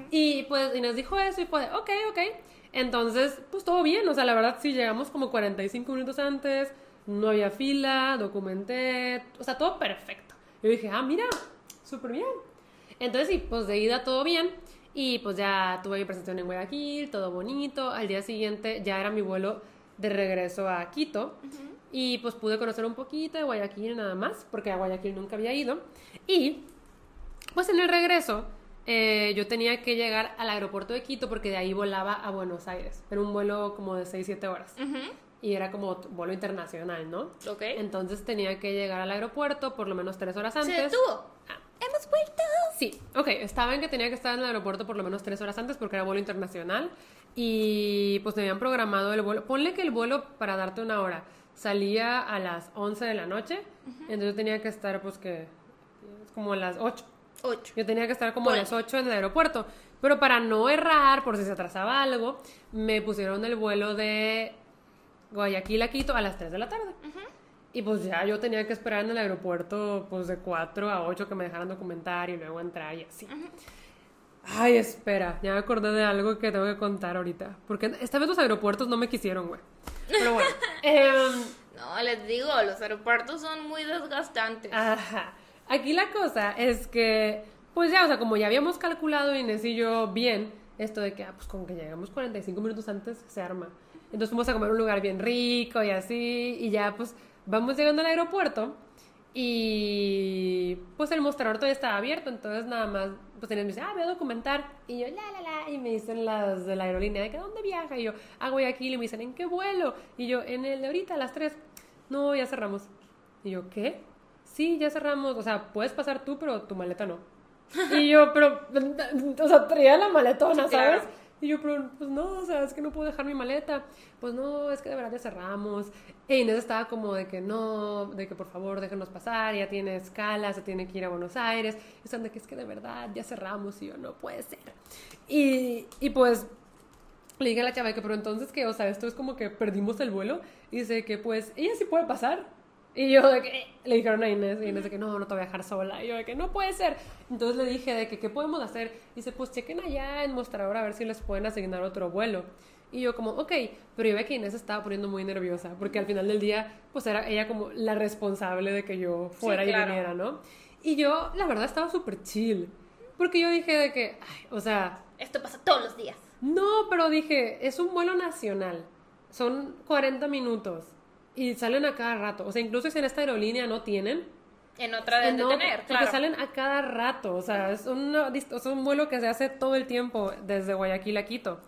S2: Y pues Inés dijo eso y fue, ok, ok. Entonces, pues todo bien. O sea, la verdad sí llegamos como 45 minutos antes. No había fila, documenté. O sea, todo perfecto. Yo dije, ah, mira, súper bien. Entonces sí, pues de ida todo bien. Y pues ya tuve mi presentación en Guayaquil, todo bonito. Al día siguiente ya era mi vuelo de regreso a Quito. Y pues pude conocer un poquito de Guayaquil nada más, porque a Guayaquil nunca había ido. Y pues en el regreso eh, yo tenía que llegar al aeropuerto de Quito porque de ahí volaba a Buenos Aires. Era un vuelo como de 6-7 horas. Y era como vuelo internacional, ¿no?
S1: Ok.
S2: Entonces tenía que llegar al aeropuerto por lo menos 3 horas antes.
S1: ¿Se detuvo? Ah. ¡Hemos vuelto!
S2: Sí, ok, estaba en que tenía que estar en el aeropuerto por lo menos tres horas antes porque era vuelo internacional y pues me habían programado el vuelo. Ponle que el vuelo, para darte una hora, salía a las 11 de la noche, entonces yo tenía que estar pues que como a las 8.
S1: 8.
S2: Yo tenía que estar como a las 8 en el aeropuerto, pero para no errar, por si se atrasaba algo, me pusieron el vuelo de Guayaquil a Quito a las 3 de la tarde. Y pues ya yo tenía que esperar en el aeropuerto pues de 4 a 8 que me dejaran documentar y luego entrar y así. Ay, espera, ya me acordé de algo que tengo que contar ahorita. Porque esta vez los aeropuertos no me quisieron, güey. Pero bueno. [laughs] Em,
S1: no, les digo, los aeropuertos son muy desgastantes.
S2: Ajá. Aquí la cosa es que, pues ya, o sea, como ya habíamos calculado Inés y yo bien, esto de que, ah, pues con que llegamos 45 minutos antes se arma. Entonces fuimos a comer un lugar bien rico y así, y ya pues vamos llegando al aeropuerto y pues el mostrador todavía estaba abierto, entonces nada más, pues me dice, ah, voy a documentar. Y yo, la, la, la, y me dicen las de la aerolínea, ¿de que dónde viaja? Y yo, ah, voy aquí, y me dicen, ¿en qué vuelo? Y yo, en el de ahorita, a las 3. No, ya cerramos. Y yo, ¿qué? Sí, ya cerramos, o sea, puedes pasar tú, pero tu maleta no. Y yo, pero, o sea, traía la maletona, ¿sabes? Y yo, pero, pues no, o sea, es que no puedo dejar mi maleta. Pues no, es que de verdad ya cerramos. E Inés estaba como de que no, de que por favor déjenos pasar, ya tiene escala, se tiene que ir a Buenos Aires. Y están de que es que de verdad ya cerramos. Y yo, no puede ser. Y, y pues le dije a la chava que, pero entonces que, o sea, esto es como que perdimos el vuelo. Y dice que, pues, ella sí puede pasar. Y yo de que le dijeron a Inés, y Inés de que no, no te voy a dejar sola. Y yo de que no puede ser. Entonces le dije de que, ¿qué podemos hacer? Y dice, pues chequen allá en mostrador a ver si les pueden asignar otro vuelo. Y yo como, ok, pero yo ve que Inés estaba poniendo muy nerviosa, porque al final del día, pues era ella como la responsable de que yo fuera y viniera, ¿no? Y yo, la verdad, estaba súper chill, porque yo dije de que, ay, o sea...
S1: Esto pasa todos los días.
S2: No, pero dije, es un vuelo nacional, son 40 minutos y salen a cada rato. O sea, incluso si en esta aerolínea no tienen.
S1: En otra de tener, claro.
S2: Porque salen a cada rato. O sea, es, es un vuelo que se hace todo el tiempo desde Guayaquil a Quito.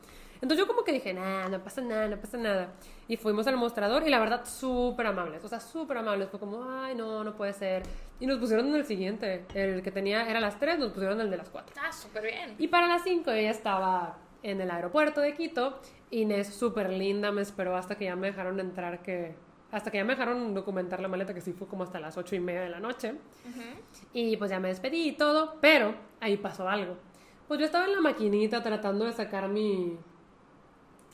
S2: Entonces yo como que dije, nada, no pasa nada, no pasa nada. Y fuimos al mostrador y la verdad súper amables, o sea, súper amables. Fue como, ay, no, no puede ser. Y nos pusieron en el siguiente, el que tenía, era las 3, nos pusieron el de las 4.
S1: Ah, súper bien.
S2: Y para las 5 ella estaba en el aeropuerto de Quito. Inés súper linda me esperó hasta que ya me dejaron entrar que hasta que ya me dejaron documentar la maleta, que sí fue como hasta las ocho y media de la noche. Y pues ya me despedí y todo, pero ahí pasó algo. Pues yo estaba en la maquinita tratando de sacar mi,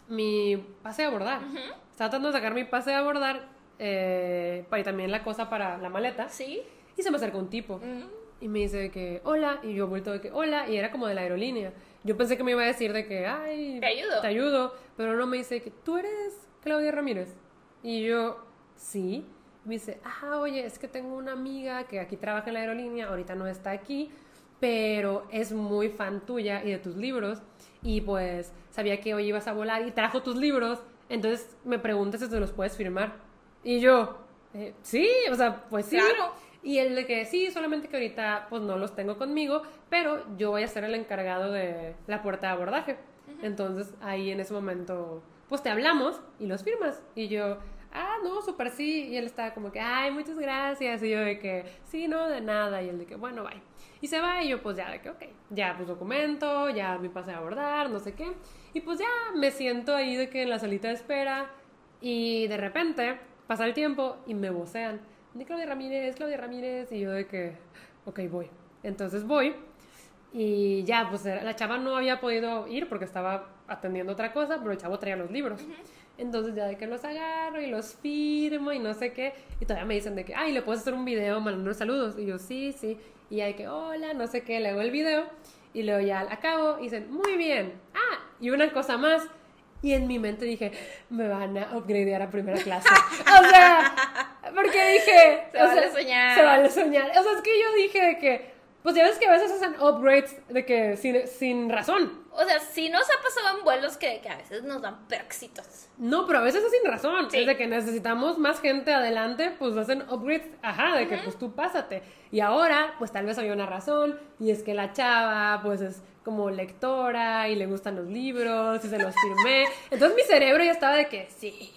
S2: mi pase a abordar. Estaba tratando de sacar mi pase a abordar eh, y también la cosa para la maleta.
S1: Sí.
S2: Y se me acercó un tipo. Y me dice que, hola, y yo vuelto de que, hola, y era como de la aerolínea. Yo pensé que me iba a decir de que, ay,
S1: te ayudo.
S2: Te ayudo, pero no me dice que tú eres Claudia Ramírez. Y yo, sí. Me dice, ah, oye, es que tengo una amiga que aquí trabaja en la aerolínea, ahorita no está aquí, pero es muy fan tuya y de tus libros. Y pues sabía que hoy ibas a volar y trajo tus libros. Entonces me preguntas si te los puedes firmar. Y yo, eh, sí, o sea, pues sí.
S1: Claro.
S2: Y él de que sí, solamente que ahorita pues no los tengo conmigo, pero yo voy a ser el encargado de la puerta de abordaje. Entonces ahí en ese momento pues te hablamos y los firmas. Y yo, ah, no, súper sí. Y él estaba como que, ay, muchas gracias. Y yo de que, sí, no, de nada. Y él de que, bueno, bye. Y se va y yo pues ya de que, ok, ya pues documento, ya me pasé a abordar, no sé qué. Y pues ya me siento ahí de que en la salita de espera y de repente pasa el tiempo y me vocean. De Claudia Ramírez, Claudia Ramírez. Y yo de que, ok, voy. Entonces voy y ya, pues la chava no había podido ir porque estaba atendiendo otra cosa, pero el chavo traía los libros. Entonces ya de que los agarro y los firmo y no sé qué. Y todavía me dicen de que, ay, ¿le puedes hacer un video mandando saludos? Y yo, sí, sí. Y ya de que, hola, no sé qué, le hago el video. Y luego ya acabo y dicen, muy bien. Ah, y una cosa más. Y en mi mente dije, me van a upgradear a primera clase. [laughs] o sea, porque dije...
S1: Se vale a soñar.
S2: Se vale soñar. O sea, es que yo dije de que pues ya ves que a veces hacen upgrades de que sin, sin razón.
S1: O sea, sí nos ha pasado en vuelos que, que a veces nos dan perxitos.
S2: No, pero a veces es sin razón. Es de que necesitamos más gente adelante, pues hacen upgrades, ajá, de que pues tú pásate. Y ahora, pues tal vez había una razón, y es que la chava, pues es como lectora y le gustan los libros y se los firmé. [laughs] Entonces mi cerebro ya estaba de que sí.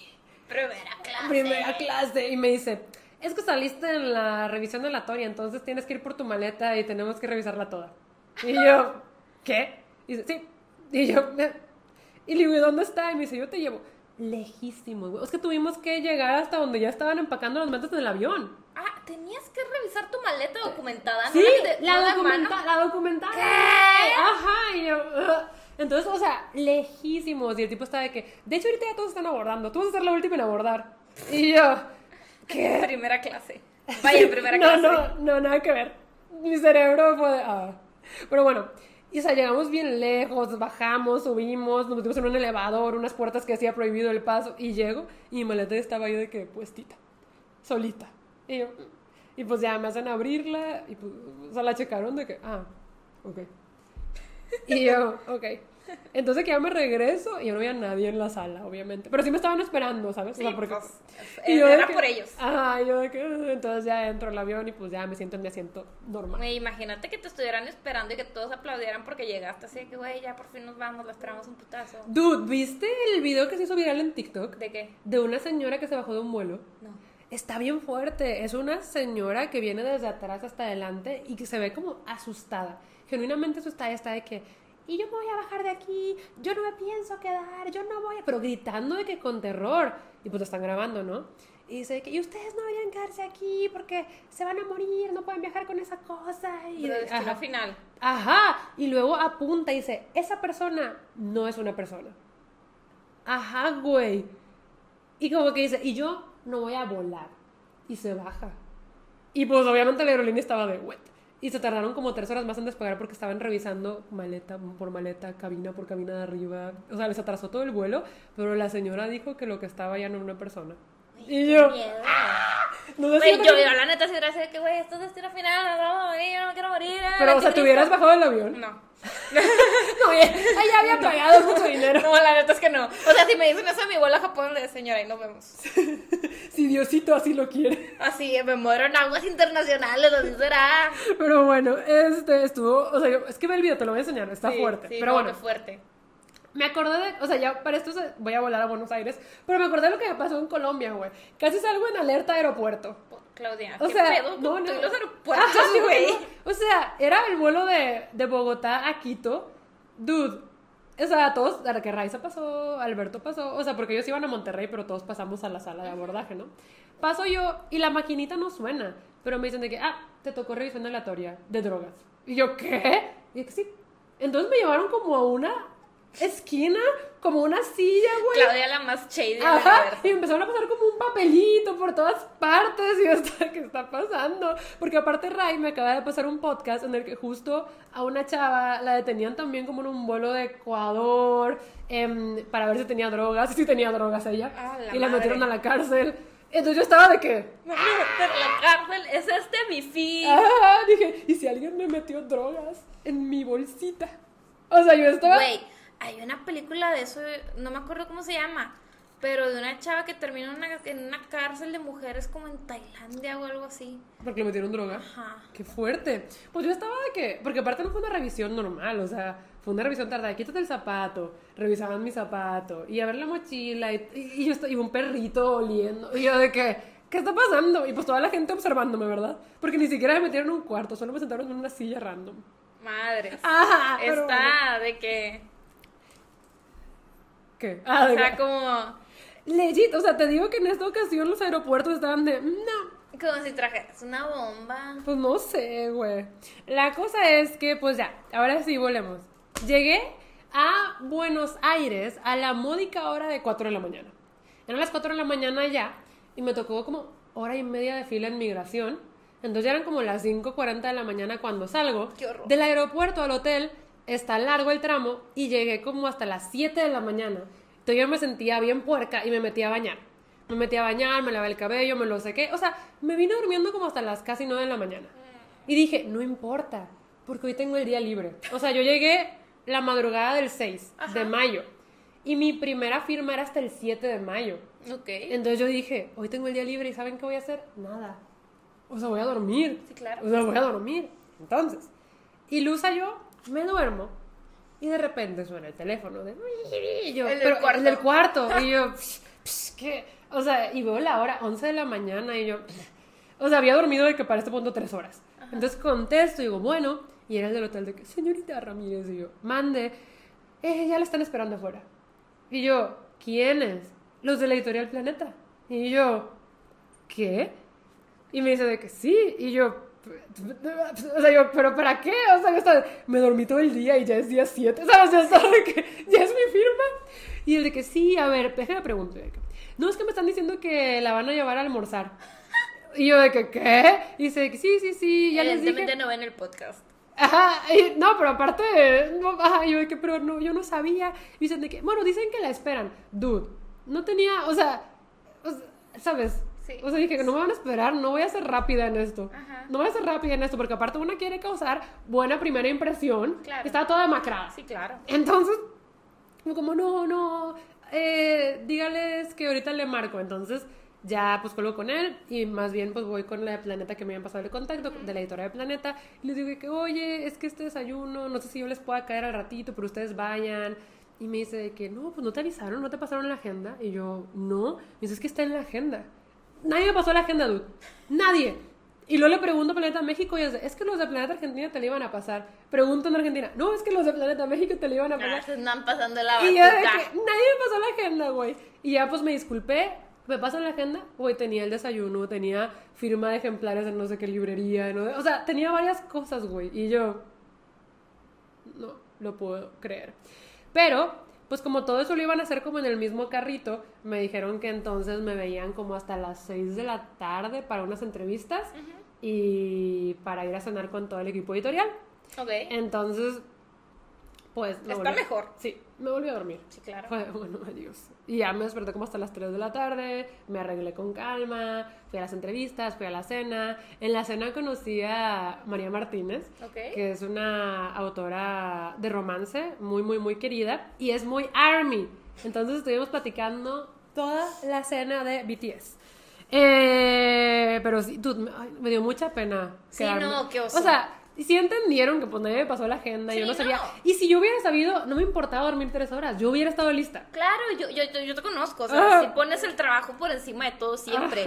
S1: Primera clase.
S2: Primera clase. Y me dice, es que saliste en la revisión aleatoria, entonces tienes que ir por tu maleta y tenemos que revisarla toda. Y yo, [laughs] ¿qué? Y dice, sí. Y yo, y le digo, ¿dónde está? Y me dice, yo te llevo. Lejísimo, güey. Es que tuvimos que llegar hasta donde ya estaban empacando las maletas en el avión.
S1: Ah, tenías que revisar tu maleta documentada.
S2: Sí, la, documenta la documentada.
S1: ¿Qué?
S2: Ajá, y yo... Entonces, o sea, lejísimos. Y el tipo está de que, de hecho, ahorita ya todos están abordando. Tú vas a ser la última en abordar. Y yo, ¿Qué? [laughs]
S1: Primera clase. Vaya, primera clase.
S2: No, no, no, nada que ver. Mi cerebro fue de, ah. Pero bueno, y o sea, llegamos bien lejos, bajamos, subimos, nos metimos en un elevador, unas puertas que hacía prohibido el paso, y llego, y mi maleta estaba ahí de que puestita, solita. Y yo, y pues ya me hacen abrirla, y pues, o sea, la checaron de que, ah, ok. Y yo, ok. Entonces que ya me regreso y yo no había nadie en la sala, obviamente. Pero sí me estaban esperando, ¿sabes?
S1: Sí,
S2: o sea, porque...
S1: pues, [laughs]
S2: y yo
S1: era
S2: de que-
S1: por ellos.
S2: Ajá, yo de que... Entonces ya entro al avión y pues ya me siento en mi asiento normal.
S1: Güey, imagínate que te estuvieran esperando y que todos aplaudieran porque llegaste así que, güey, ya por fin nos vamos, la esperamos un putazo.
S2: Dude, ¿viste el video que se hizo viral en TikTok?
S1: ¿De qué?
S2: De una señora que se bajó de un vuelo.
S1: No.
S2: Está bien fuerte. Es una señora que viene desde atrás hasta adelante y que se ve como asustada. Genuinamente asustada está de que, y yo me voy a bajar de aquí, yo no me pienso quedar, yo no voy a... Pero gritando de que con terror. Y pues lo están grabando, ¿no? Y dice que, y ustedes no deberían quedarse aquí porque se van a morir, no pueden viajar con esa cosa. Y,
S1: Pero destino
S2: ajá.
S1: final.
S2: Ajá. Y luego apunta y dice, esa persona no es una persona. Ajá, güey. Y como que dice, y yo no voy a volar. Y se baja. Y pues obviamente la aerolínea estaba de wet. Y se tardaron como tres horas más en despegar porque estaban revisando maleta por maleta, cabina por cabina de arriba. O sea, les atrasó todo el vuelo, pero la señora dijo que lo que estaba ya no era una persona. Y yo,
S1: Miedo.
S2: no sé
S1: Güey,
S2: si-
S1: yo, yo la neta sí gracias que, güey, esto es destino final, nos vamos a morir, yo no quiero morir. eh,
S2: Pero, o sea, ¿te hubieras bajado del avión?
S1: No. [laughs]
S2: No, ya había pagado mucho dinero.
S1: No, la neta es que no. O sea, si me dicen eso mi vuelo a Japón, de señora, y nos vemos. [laughs]
S2: Si Diosito así lo quiere.
S1: Así, me muero en aguas internacionales, así será.
S2: Pero bueno, este estuvo, o sea, es que ve el video, te lo voy a enseñar, está
S1: Sí,
S2: fuerte.
S1: sí,
S2: pero
S1: no,
S2: bueno,
S1: fuerte.
S2: Me acordé de, o sea, ya para esto voy a volar a Buenos Aires, pero me acordé de lo que me pasó en Colombia, güey. Casi salgo en alerta aeropuerto.
S1: Claudia,
S2: O
S1: ¿qué
S2: sea,
S1: pedo
S2: no,
S1: con
S2: no.
S1: los aeropuertos, güey?
S2: no. O sea, era el vuelo de, de Bogotá a Quito. Dude. O sea, todos, a la que Raiza pasó, Alberto pasó, o sea, porque ellos iban a Monterrey, pero todos pasamos a la sala de abordaje, ¿no? Paso yo y la maquinita no suena, pero me dicen de que, ah, te tocó revisión aleatoria de drogas. Y yo, ¿qué? Y dije, sí. Entonces me llevaron como a una esquina, como una silla, güey.
S1: Claudia la más shady
S2: Ajá, y empezaron a pasar como un papelito por todas partes y yo [laughs] estaba, ¿qué está pasando? Porque aparte Ray me acaba de pasar un podcast en el que justo a una chava la detenían también como en un vuelo de Ecuador em, para ver si tenía drogas, si tenía drogas ella,
S1: Ah, la
S2: y la
S1: madre.
S2: metieron a la cárcel. Entonces yo estaba de que,
S1: pero la cárcel es este mi fin.
S2: ah, dije, ¿y si alguien me metió drogas en mi bolsita? O sea, yo estaba...
S1: Güey, hay una película de eso, no me acuerdo cómo se llama, pero de una chava que termina en una, en una cárcel de mujeres como en Tailandia o algo así.
S2: Porque le metieron droga.
S1: Ajá.
S2: Qué fuerte. Pues yo estaba de que, porque aparte no fue una revisión normal, o sea, fue una revisión tardada. Quítate el zapato, revisaban mi zapato, y a ver la mochila, y, y yo y un perrito oliendo, y yo de que, ¿qué está pasando? Y pues toda la gente observándome, ¿verdad? Porque ni siquiera me metieron en un cuarto, solo me sentaron en una silla random.
S1: Madres.
S2: Ajá,
S1: Está de que.
S2: ¿Qué? Ah,
S1: O sea, como.
S2: legit, o sea, te digo que en esta ocasión los aeropuertos estaban de, no,
S1: Como si trajeras una bomba.
S2: Pues no sé, güey. La cosa es que, pues ya, ahora sí volvemos. Llegué a Buenos Aires a la módica hora de 4 de la mañana. Eran las 4 de la mañana ya y me tocó como hora y media de fila en migración. Entonces ya eran como las 5.40 de la mañana cuando salgo.
S1: Qué horror.
S2: Del aeropuerto al hotel está largo el tramo y llegué como hasta las 7 de la mañana. Entonces yo me sentía bien puerca y me metí a bañar. Me metí a bañar, me lavé el cabello, me lo sequé. O sea, me vine durmiendo como hasta las casi 9 de la mañana. Y dije, no importa, porque hoy tengo el día libre. O sea, yo llegué la madrugada del 6 de mayo. Y mi primera firma era hasta el 7 de mayo.
S1: Ok.
S2: Entonces yo dije, hoy tengo el día libre y ¿saben qué voy a hacer? Nada. O sea, voy a dormir.
S1: Sí, claro.
S2: O sea, voy a dormir. Entonces, ilusa yo, me duermo. Y de repente suena el teléfono. De... Y yo,
S1: El del
S2: pero,
S1: cuarto.
S2: El del cuarto. Y yo, [laughs] psh, psh, ¿qué? O sea, y veo la hora, 11 de la mañana. Y yo, o sea, había dormido de que para este punto tres horas. Entonces contesto y digo, bueno. Y era el del hotel de que, señorita Ramírez. Y yo, mande. Eh, ya la están esperando afuera. Y yo, ¿quiénes? Los de la editorial Planeta. Y yo, ¿qué? Y me dice de que sí. Y yo, o sea, yo, ¿pero para qué? O sea, yo estaba, me dormí todo el día y ya es día 7. ¿Sabes? Que ya es mi firma. Y el de que sí, a ver, déjame preguntar. No, es que me están diciendo que la van a llevar a almorzar. Y yo de que, ¿qué? Y dice sí, sí, sí, ya les dije.
S1: No ven el podcast.
S2: Ajá, y- no, pero aparte, no, ajá, yo de que, pero no, yo no sabía. Y dicen de que, bueno, dicen que la esperan. Dude, no tenía, o sea, o sea, ¿sabes?
S1: Sí.
S2: O sea, dije que no me van a esperar, no voy a ser rápida en esto.
S1: Ajá.
S2: No voy a ser rápida en esto, porque aparte una quiere causar buena primera impresión.
S1: Claro.
S2: Estaba toda demacrada.
S1: Sí, claro.
S2: Entonces, como, no, no, eh, dígales que ahorita le marco. Entonces ya pues colgo con él y más bien pues voy con la de Planeta que me habían pasado el contacto de la editora de Planeta y les digo que oye, es que este desayuno, no sé si yo les pueda caer al ratito, pero ustedes vayan. Y me dice que no, pues no te avisaron, no te pasaron la agenda. Y yo, no. Me dice, es que está en la agenda. Nadie me pasó la agenda, dude. Nadie. Y luego le pregunto a Planeta México y es, es que los de Planeta Argentina te le iban a pasar. Pregunto en Argentina, no, es que los de Planeta México te le iban a pasar.
S1: Ah, se están pasando la
S2: Y de que nadie me pasó la agenda, güey. Y ya pues me disculpé, me pasan la agenda, güey, tenía el desayuno, tenía firma de ejemplares en no sé qué librería, no, o sea, tenía varias cosas, güey. Y yo, no lo puedo creer. Pero, pues como todo eso lo iban a hacer como en el mismo carrito, me dijeron que entonces me veían como hasta las 6 de la tarde para unas entrevistas y para ir a cenar con todo el equipo editorial.
S1: Ok.
S2: Entonces, pues...
S1: Está mejor.
S2: Sí, me volví a dormir.
S1: Sí, claro.
S2: Fue, bueno, adiós. Y ya me desperté como hasta las 3 de la tarde, me arreglé con calma, fui a las entrevistas, fui a la cena. En la cena conocí a María Martínez, que es una autora de romance muy, muy, muy querida y es muy army. Entonces estuvimos platicando toda la cena de BTS. Eh, pero sí, me dio mucha pena.
S1: Sí, no, qué oso.
S2: O sea, y sí entendieron que pues nadie me pasó la agenda, yo no sabía. Y si yo hubiera sabido, no me importaba dormir tres horas, yo hubiera estado lista.
S1: Claro, yo, yo, yo te conozco, o sea, si pones el trabajo por encima de todo siempre.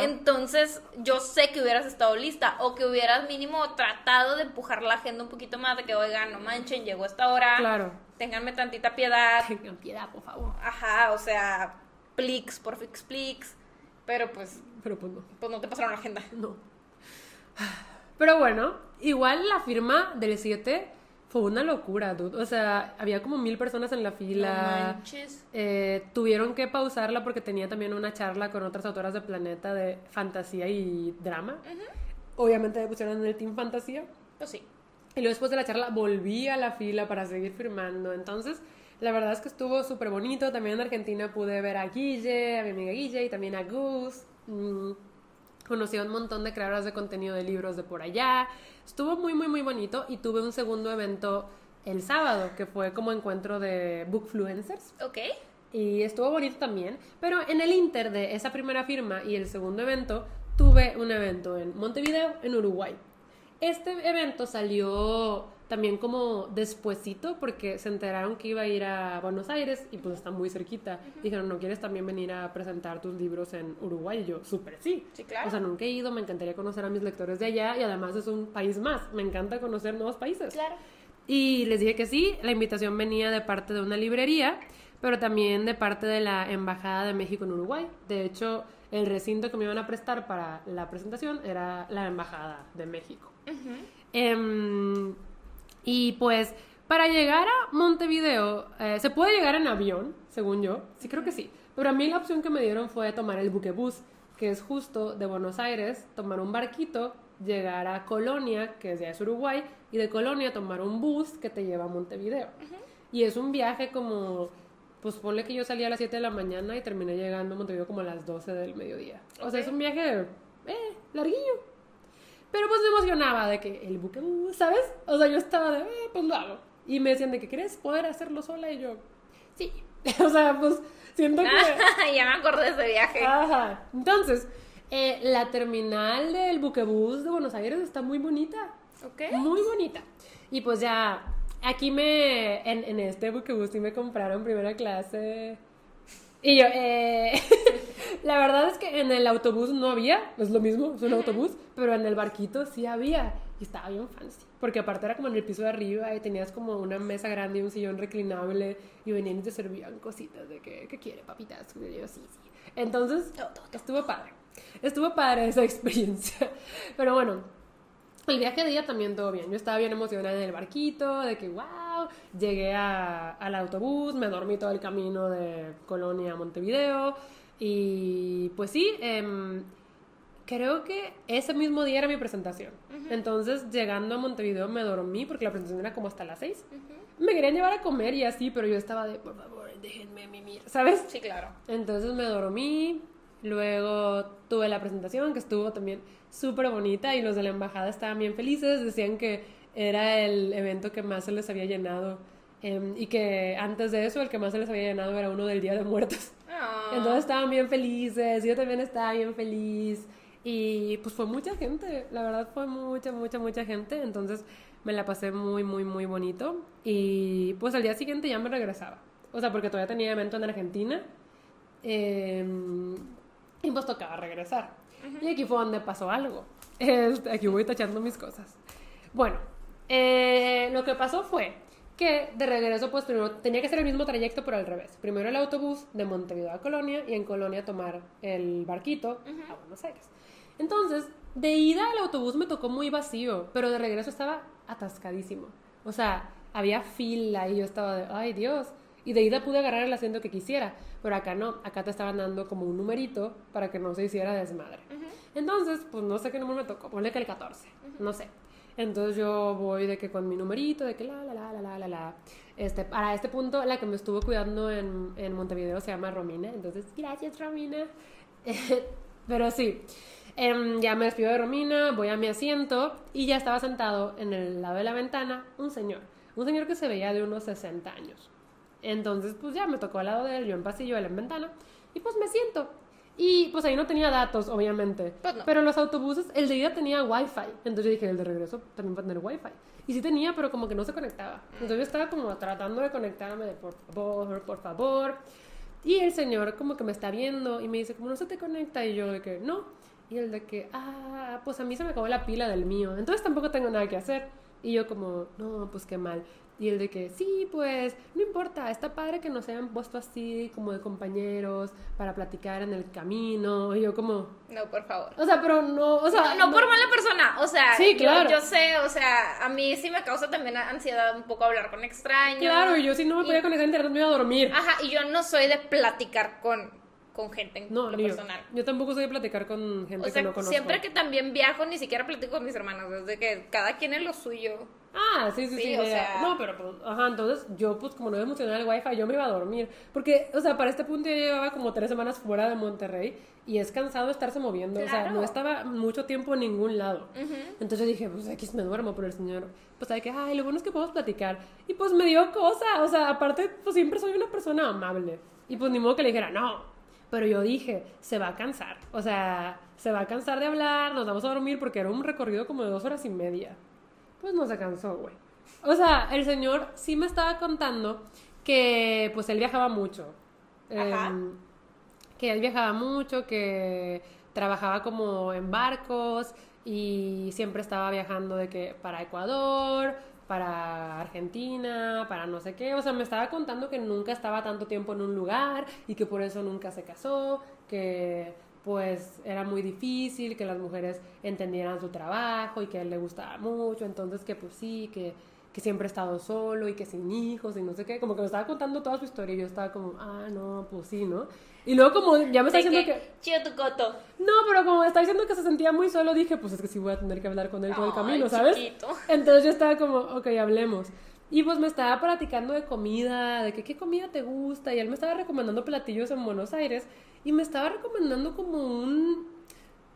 S1: Entonces, yo sé que hubieras estado lista o que hubieras mínimo tratado de empujar la agenda un poquito más, de que, oigan, no manchen, llegó esta hora.
S2: Claro.
S1: Ténganme tantita piedad.
S2: Tengan piedad, por favor.
S1: Ajá, o sea, plix, por fix, plix. Pero pues.
S2: Pero pues no.
S1: Pues no te pasaron la agenda.
S2: No. Pero bueno, igual la firma del 7 fue una locura, dude. O sea, había como mil personas en la fila. Eh, tuvieron que pausarla porque tenía también una charla con otras autoras de Planeta de fantasía y drama. Obviamente me pusieron en el Team Fantasía.
S1: Pues sí.
S2: Y luego después de la charla volví a la fila para seguir firmando. Entonces, la verdad es que estuvo súper bonito. También en Argentina pude ver a Guille, a mi amiga Guille y también a Gus. Mm, Conocí a un montón de creadoras de contenido de libros de por allá. Estuvo muy, muy, muy bonito y tuve un segundo evento el sábado, que fue como encuentro de bookfluencers.
S1: Ok.
S2: Y estuvo bonito también. Pero en el inter de esa primera firma y el segundo evento, tuve un evento en Montevideo, en Uruguay. Este evento salió también como despuesito porque se enteraron que iba a ir a Buenos Aires y pues está muy cerquita. Dijeron, ¿no quieres también venir a presentar tus libros en Uruguay? Y yo, súper sí.
S1: Sí, claro.
S2: O sea, nunca he ido, me encantaría conocer a mis lectores de allá y además es un país más. Me encanta conocer nuevos países.
S1: Claro.
S2: Y les dije que sí, la invitación venía de parte de una librería, pero también de parte de la Embajada de México en Uruguay. De hecho, el recinto que me iban a prestar para la presentación era la Embajada de México. Uh y pues para llegar a Montevideo, eh, se puede llegar en avión, según yo, sí creo que sí, pero a mí la opción que me dieron fue tomar el buquebús, que es justo de Buenos Aires, tomar un barquito, llegar a Colonia, que es ya es Uruguay, y de Colonia tomar un bus que te lleva a Montevideo. Y es un viaje como, pues ponle que yo salí a las 7 de la mañana y terminé llegando a Montevideo como a las 12 del mediodía. O sea, es un viaje, eh, larguillo. Pero pues me emocionaba de que el buque, uh, ¿sabes? O sea, yo estaba de, eh, pues lo hago. Y me decían de que quieres poder hacerlo sola y yo, sí. [laughs] o sea, pues siento que... [laughs]
S1: ya me acordé de ese viaje.
S2: Ajá. Entonces, eh, la terminal del buquebús de Buenos Aires está muy bonita.
S1: Ok.
S2: Muy bonita. Y pues ya, aquí me, en, en este buquebús sí me compraron primera clase y yo, eh, [laughs] la verdad es que en el autobús no había, es lo mismo, es un autobús, pero en el barquito sí había y estaba bien fancy. Porque aparte era como en el piso de arriba y tenías como una mesa grande y un sillón reclinable y venían y te servían cositas de que, ¿qué quiere, papitas? Y yo, sí, sí. Entonces, estuvo padre. Estuvo padre esa [laughs] experiencia. Pero bueno, el viaje de día también todo bien. Yo estaba bien emocionada en el barquito, de que wow, llegué al autobús, me dormí todo el camino de Colonia a Montevideo. Y pues sí, em, creo que ese mismo día era mi presentación. Entonces, llegando a Montevideo me dormí porque la presentación era como hasta las 6. Me querían llevar a comer y así, pero yo estaba de, por favor, déjenme mimir, ¿sabes?
S1: Sí, claro.
S2: Entonces me dormí, luego tuve la presentación que estuvo también súper bonita y los de la embajada estaban bien felices, decían que era el evento que más se les había llenado Em, y que antes de eso el que más se les había llenado era uno del Día de Muertos. Ah. Entonces estaban bien felices, yo también estaba bien feliz. Y pues fue mucha gente, la verdad fue mucha, mucha, mucha gente. Entonces me la pasé muy, muy, muy bonito. Y pues al día siguiente ya me regresaba. O sea, porque todavía tenía evento en Argentina. Em, y pues tocaba regresar. Y aquí fue donde pasó algo. [laughs] Este, aquí voy tachando mis cosas. Bueno, eh, lo que pasó fue que de regreso, pues primero tenía que ser el mismo trayecto, pero al revés. Primero el autobús de Montevideo a Colonia y en Colonia tomar el barquito a Buenos Aires. Entonces, de ida el autobús me tocó muy vacío, pero de regreso estaba atascadísimo. O sea, había fila y yo estaba de, ay Dios. Y de ida pude agarrar el asiento que quisiera, pero acá no, acá te estaban dando como un numerito para que no se hiciera desmadre. Entonces, pues no sé qué número me tocó, ponle que el 14, no sé. Entonces yo voy de que con mi numerito, de que la, la, la, la, la, la, la. Este, para este punto, la que me estuvo cuidando en, en Montevideo se llama Romina. Entonces, gracias, Romina. [laughs] Pero sí, em, ya me despido de Romina, voy a mi asiento y ya estaba sentado en el lado de la ventana un señor. Un señor que se veía de unos 60 años. Entonces, pues ya me tocó al lado de él, yo en pasillo, él en ventana. Y pues me siento. Y pues ahí no tenía datos, obviamente. Pues Pero en los autobuses, el de ida tenía wifi. Entonces yo dije, el de regreso también va a tener wifi. Y sí tenía, pero como que no se conectaba. Entonces yo estaba como tratando de conectarme de por favor, por favor. Y el señor como que me está viendo y me dice, como no se te conecta. Y yo de que, no. Y el de que, ah, pues a mí se me acabó la pila del mío. Entonces tampoco tengo nada que hacer. Y yo como, no, pues qué mal. Y el de que, sí, pues, no importa, está padre que nos hayan puesto así, como de compañeros, para platicar en el camino. Y yo como...
S1: No, por favor.
S2: O sea, pero no, o sea...
S1: No, por mala persona, o sea... Sí, claro. Yo, sé, o sea, a mí sí me causa también ansiedad un poco hablar con extraños.
S2: Claro, y yo si no me podía conectar a internet me iba a dormir.
S1: Ajá, y yo no soy de platicar con con gente
S2: no, lo personal. Yo tampoco soy de platicar con gente que no conozco.
S1: Siempre que también viajo, ni siquiera platico con mis hermanos, desde que cada quien es lo suyo.
S2: Ah, sí, sí, sí. o sea... No, pero, pues, ajá, entonces yo, pues, como no me emocionaba el wifi, yo me iba a dormir. Porque, o sea, para este punto yo llevaba como tres semanas fuera de Monterrey y es cansado estarse moviendo. O sea, no estaba mucho tiempo en ningún lado. Entonces dije, pues, aquí me duermo, pero el señor, pues, sabe que, ay, lo bueno es que podemos platicar. Y pues me dio cosa, o sea, aparte, pues, siempre soy una persona amable. Y pues, ni modo que le dijera, no, pero yo dije, se va a cansar. O sea, se va a cansar de hablar, nos vamos a dormir porque era un recorrido como de dos horas y media. Pues no se cansó, güey. O sea, el señor sí me estaba contando que pues él viajaba mucho. Em, que él viajaba mucho, que trabajaba como en barcos y siempre estaba viajando de que para Ecuador, para Argentina, para no sé qué. O sea, me estaba contando que nunca estaba tanto tiempo en un lugar y que por eso nunca se casó, que pues era muy difícil que las mujeres entendieran su trabajo y que a él le gustaba mucho, entonces que pues sí, que que siempre ha estado solo y que sin hijos y no sé qué, como que me estaba contando toda su historia y yo estaba como, ah, no, pues sí, ¿no? Y luego como ya me está diciendo que...
S1: Chido tu coto.
S2: No, pero como me está diciendo que se sentía muy solo, dije, pues es que sí voy a tener que hablar con él todo el camino, ¿sabes? Entonces yo estaba como, ok, hablemos. Y pues me estaba platicando de comida, de que qué comida te gusta, y él me estaba recomendando platillos en Buenos Aires, y me estaba recomendando como un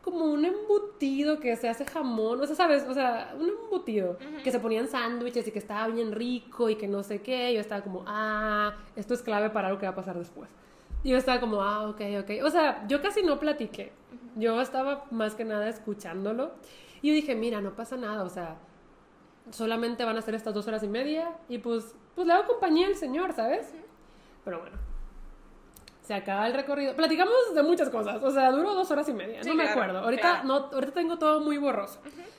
S2: como un embutido que se hace jamón, o sea, ¿sabes? O sea, un embutido que se ponían sándwiches y que estaba bien rico y que no sé qué. Yo estaba como, ah, esto es clave para lo que va a pasar después. Y yo estaba como, ah, ok, ok. O sea, yo casi no platiqué. Yo estaba más que nada escuchándolo. Y yo dije, mira, no pasa nada, o sea, solamente van a ser estas dos horas y media y pues, pues le hago compañía al señor, ¿sabes? Pero bueno, se acaba el recorrido. Platicamos de muchas cosas, o sea, duró dos horas y media, no me acuerdo. Ahorita, no, ahorita tengo todo muy borroso.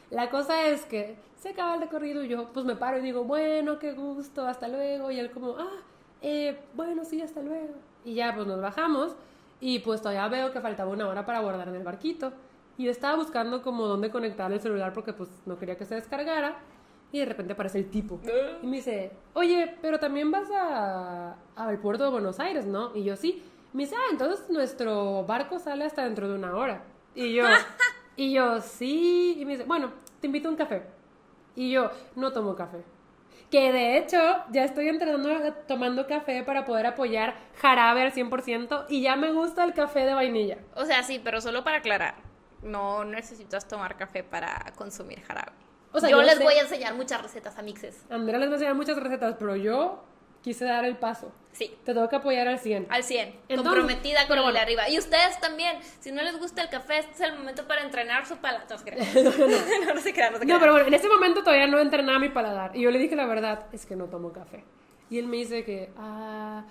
S2: La cosa es que se acaba el recorrido y yo pues me paro y digo, bueno, qué gusto, hasta luego. Y él como, ah, eh, bueno, sí, hasta luego. Y ya pues nos bajamos y pues todavía veo que faltaba una hora para guardar en el barquito. Y yo estaba buscando como dónde conectar el celular porque pues no quería que se descargara. Y de repente aparece el tipo. Ah. Y me dice, oye, pero también vas a, al puerto de Buenos Aires, ¿no? Y yo sí. Me dice, ah, entonces nuestro barco sale hasta dentro de una hora. Y yo, [laughs] y yo, sí. Y me dice, bueno, te invito a un café. Y yo, no tomo café. Que de hecho, ya estoy entrenando tomando café para poder apoyar jarabe al 100% y ya me gusta el café de vainilla.
S1: O sea, sí, pero solo para aclarar, no necesitas tomar café para consumir jarabe. O sea, yo, les voy a enseñar muchas recetas a mixes.
S2: Andrea les va a enseñar muchas recetas, pero yo quise dar el paso.
S1: Sí.
S2: Te tengo que apoyar al 100.
S1: Al 100.
S2: Entonces,
S1: comprometida con el de
S2: bueno.
S1: arriba. Y ustedes también. Si no les gusta el café, este es el momento para entrenar su paladar. No se crean. [laughs] [laughs] no, no se crean, no se
S2: No,
S1: crean.
S2: pero bueno, en ese momento todavía no entrenaba mi paladar. Y yo le dije la verdad, es que no tomo café. Y él me dice que, ah,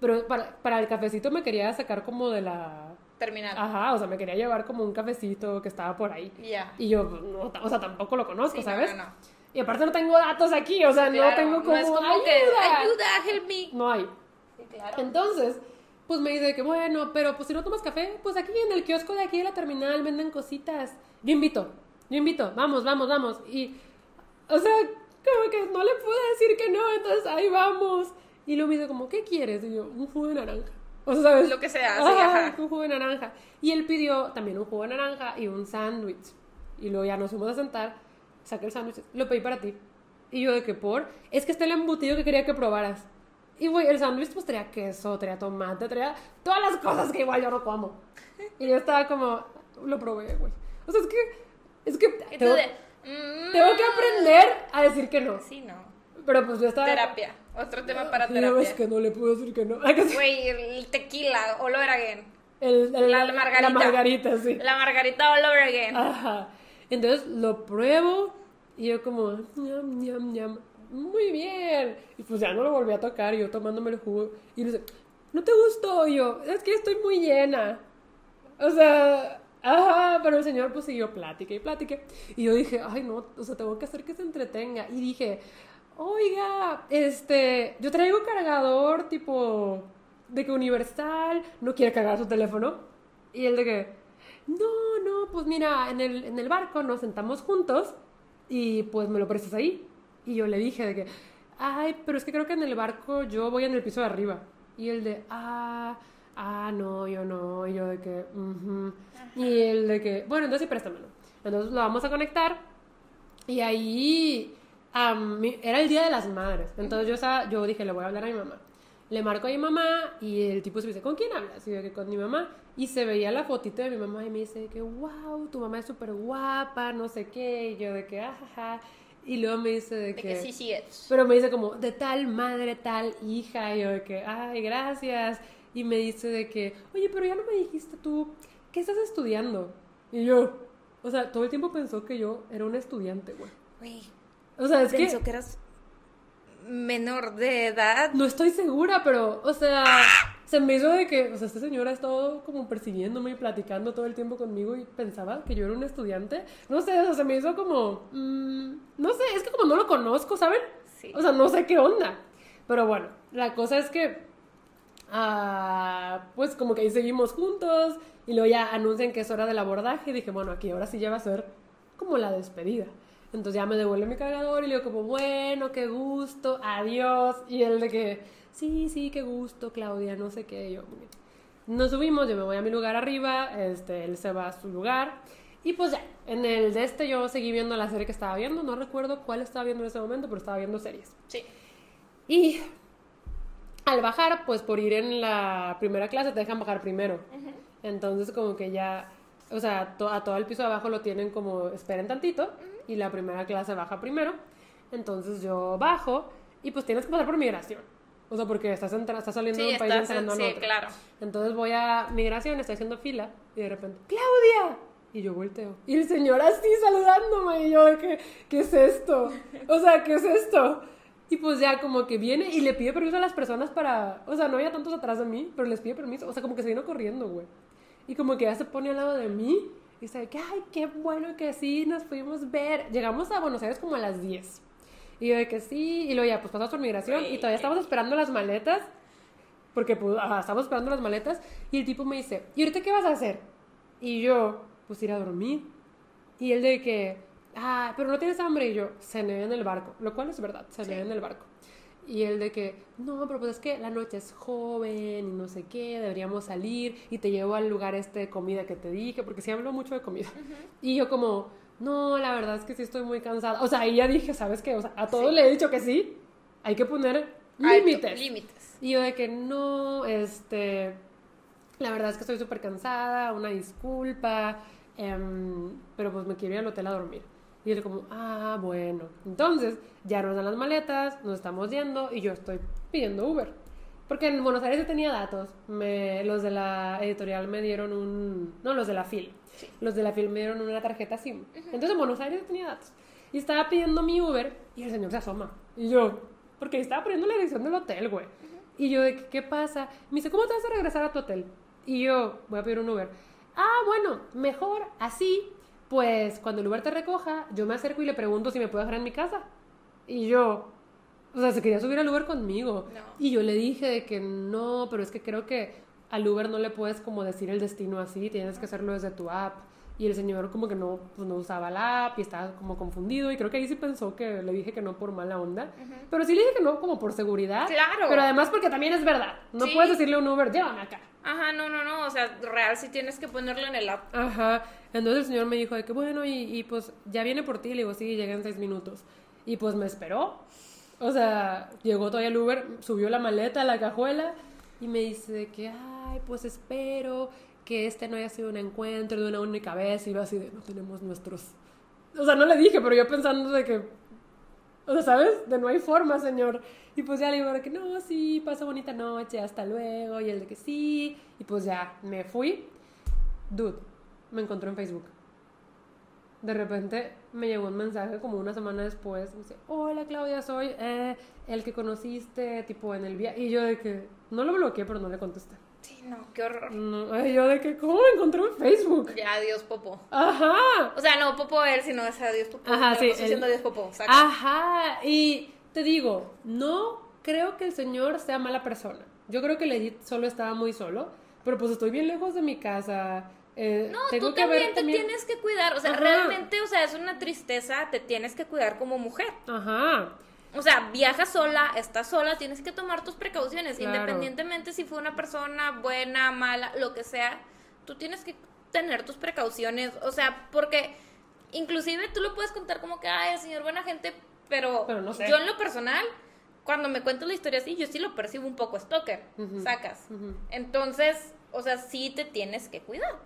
S2: pero para, para el cafecito me quería sacar como de la...
S1: Terminar.
S2: Ajá, o sea, me quería llevar como un cafecito que estaba por ahí.
S1: Ya.
S2: Y yo, no, o sea, tampoco lo conozco,
S1: Sí, no,
S2: ¿sabes?
S1: no, no.
S2: Y aparte no tengo datos aquí, o sea, no
S1: Claro,
S2: tengo como,
S1: no es como
S2: ayuda.
S1: que ayuda, help me.
S2: No hay.
S1: Claro.
S2: Entonces, pues me dice que bueno, pero pues si no tomas café, pues aquí en el kiosco de aquí de la terminal venden cositas. Yo invito, yo invito, vamos, vamos, vamos. Y, o sea, como que no le pude decir que no, entonces ahí vamos. Y luego me dice como, ¿qué quieres? Y yo, un jugo de naranja. O sea, ¿sabes?
S1: Lo que sea, sí,
S2: ajá. un jugo de naranja. Y él pidió también un jugo de naranja y un sándwich. Y luego ya nos fuimos a sentar, saqué el sándwich, lo pedí para ti. Y yo de que por, es que está el embutido que quería que probaras. Y güey, el sándwich pues traía queso, traía tomate, traía todas las cosas que igual yo no como. Y yo estaba como, lo probé, güey. O sea, es que, es que tengo,
S1: mm,
S2: tengo que aprender a decir que no.
S1: Sí, no.
S2: Pero pues yo estaba...
S1: Terapia. Otro tema para
S2: Y yo, es
S1: terapia.
S2: que no le puedo decir que no. [laughs]
S1: Güey, el tequila, all over again.
S2: El- el-
S1: La margarita.
S2: La margarita, sí.
S1: La margarita all over again.
S2: Ajá. Entonces lo pruebo y yo como, ñam, ñam, ñam. Muy bien. Y pues ya no lo volví a tocar, yo tomándome el jugo. Y dice, ¿no te gustó? Yo, es que estoy muy llena. O sea, ajá, pero el señor pues siguió plática y plática. Y yo dije, ay no, o sea, tengo que hacer que se entretenga. Y dije, oiga, este, yo traigo cargador tipo de que universal, no quiere cargar su teléfono. Y él de que, no, no, pues mira, en el, en el barco nos sentamos juntos y pues me lo prestas ahí. Y yo le dije de que, ay, pero es que creo que en el barco yo voy en el piso de arriba. Y él de, ah, ah, no, yo no. Y yo de que, ujú. Y él de que, bueno, entonces sí, préstamelo. Entonces lo vamos a conectar. Y ahí mi- era el día de las madres. Entonces yo, estaba, yo dije, le voy a hablar a mi mamá. Le marco a mi mamá y el tipo se me dice, ¿con quién hablas? Y yo que con mi mamá. Y se veía la fotito de mi mamá y me dice que, wow, tu mamá es súper guapa, no sé qué. Y yo de que, ajaja. Y luego me dice de,
S1: De que sí, sí es.
S2: pero me dice como, de tal madre, tal hija. Y yo de que, ay, gracias. Y me dice de que, oye, pero ya no me dijiste tú, ¿qué estás estudiando? Y yo, o sea, todo el tiempo pensó que yo era un estudiante, güey.
S1: Güey,
S2: O sea, es
S1: pensó
S2: que
S1: que eras menor de edad.
S2: no estoy segura, pero, o sea, se me hizo de que, o sea, esta señora ha estado como persiguiéndome y platicando todo el tiempo conmigo y pensaba que yo era un estudiante. No sé, o sea, se me hizo como, mm, no sé, es que como no lo conozco, ¿saben?
S1: Sí.
S2: O sea, no sé qué onda. Pero bueno, la cosa es que, ah, pues como que ahí seguimos juntos y luego ya anuncian que es hora del abordaje y dije, bueno, aquí ahora sí ya va a ser como la despedida. Entonces ya me devuelve mi cargador y le digo como, bueno, qué gusto, adiós. Y él de que, sí, sí, qué gusto, Claudia, no sé qué. Y yo, nos subimos, yo me voy a mi lugar arriba, este, él se va a su lugar. Y pues ya, en el de este yo seguí viendo la serie que estaba viendo, no recuerdo cuál estaba viendo en ese momento, pero estaba viendo series.
S1: Sí.
S2: Y al bajar, pues por ir en la primera clase te dejan bajar primero. Entonces como que ya, o sea, to- a todo el piso de abajo lo tienen como esperen tantito y la primera clase baja primero. Entonces yo bajo y pues tienes que pasar por migración. O sea, porque estás, entra- estás saliendo
S1: Sí,
S2: de un país y entrando en
S1: sí,
S2: otro.
S1: claro.
S2: Entonces voy a migración, estoy haciendo fila y de repente, ¡Claudia! Y yo volteo. Y el señor así saludándome. Y yo, que, ¿qué es esto? O sea, ¿qué es esto? Y pues ya como que viene y le pide permiso a las personas para... O sea, no había tantos atrás de mí, pero les pide permiso. O sea, como que se vino corriendo, güey. Y como que ya se pone al lado de mí y dice que, ay, qué bueno que sí, nos pudimos ver. Llegamos a Buenos Aires como a las 10. Y yo de que sí, y luego ya, pues pasamos por migración y todavía estamos esperando las maletas. Porque pues, estamos esperando las maletas y el tipo me dice, ¿y ahorita qué vas a hacer? Y yo, pues ir a dormir. Y él de que, ah, pero no tienes hambre. Y yo, cené en el barco, lo cual es verdad, cené en el barco. Y él de que, no, pero pues es que la noche es joven y no sé qué, deberíamos salir y te llevo al lugar este de comida que te dije, porque sí hablo mucho de comida. Y yo como, no, la verdad es que sí estoy muy cansada. O sea, ahí ya dije, ¿sabes qué? O sea, a todos
S1: Sí.
S2: le he dicho que sí, hay que poner límites.
S1: Límites.
S2: Y yo de que no, este, la verdad es que estoy súper cansada, una disculpa, em, pero pues me quiero ir al hotel a dormir. Y él como, ah, bueno. Entonces, ya nos dan las maletas, nos estamos yendo y yo estoy pidiendo Uber. Porque en Buenos Aires yo tenía datos. Me, los de la editorial me dieron un... No, los de la FIL. Los de la FIL me dieron una tarjeta SIM. Entonces en Buenos Aires yo tenía datos. Y estaba pidiendo mi Uber y el señor se asoma. Y yo, porque estaba poniendo la dirección del hotel, güey. Y yo, de, ¿qué pasa? Me dice, ¿cómo te vas a regresar a tu hotel? Y yo, voy a pedir un Uber. Ah, bueno, mejor así, pues cuando el Uber te recoja, yo me acerco y le pregunto si me puede dejar en mi casa. Y yo, o sea, se quería subir al Uber conmigo. Y yo le dije de que no, pero es que creo que al Uber no le puedes como decir el destino así, tienes que hacerlo desde tu app. Y el señor como que no, pues no usaba la app y estaba como confundido y creo que ahí sí pensó que le dije que no por mala onda. Pero sí le dije que no como por seguridad. Claro. Pero además porque también es verdad. No puedes decirle a un Uber, llévame acá.
S1: Ajá, no, no, no, o sea, real sí tienes que ponerlo en el app.
S2: Ajá, entonces el señor me dijo de que bueno, y, y pues ya viene por ti, le digo, sí, llega en seis minutos. Y pues me esperó. O sea, llegó todavía el Uber, subió la maleta a la cajuela y me dice que, ay, pues espero que este no haya sido un encuentro de una única vez y va así de no tenemos nuestros... O sea, no le dije, pero yo pensando de que... O sea, ¿sabes? De no hay forma, señor. Y pues ya le digo que no, sí, pasa bonita noche, hasta luego. Y él de que sí. Y pues ya, me fui. Dude, me encontró en Facebook. De repente me llegó un mensaje como una semana después. Me dice, hola Claudia, soy eh, el que conociste tipo en el viaje. Y yo de que no lo bloqueé, pero no le contesté.
S1: Sí, no, qué horror.
S2: No, yo de que, ¿cómo me encontró en Facebook?
S1: Ya, adiós, Popo.
S2: Ajá.
S1: O sea, no, Popo él, sino es adiós, Popo. Ajá, sí. Diciendo adiós, Popo.
S2: Ajá, y te digo, no creo que el señor sea mala persona. Yo creo que Legit solo estaba muy solo, pero pues estoy bien lejos de mi casa. Eh,
S1: no, tú también te tienes que cuidar. O sea, realmente, o sea, es una tristeza, te tienes que cuidar como mujer.
S2: Ajá.
S1: O sea, viajas sola, estás sola, tienes que tomar tus precauciones. Independientemente si fue una persona buena, mala, lo que sea, tú tienes que tener tus precauciones. O sea, porque inclusive tú lo puedes contar como que, ay, señor buena gente, pero, yo en lo personal, cuando me cuento la historia así, yo sí lo percibo un poco stalker, sacas. Entonces, o sea, sí te tienes que cuidar.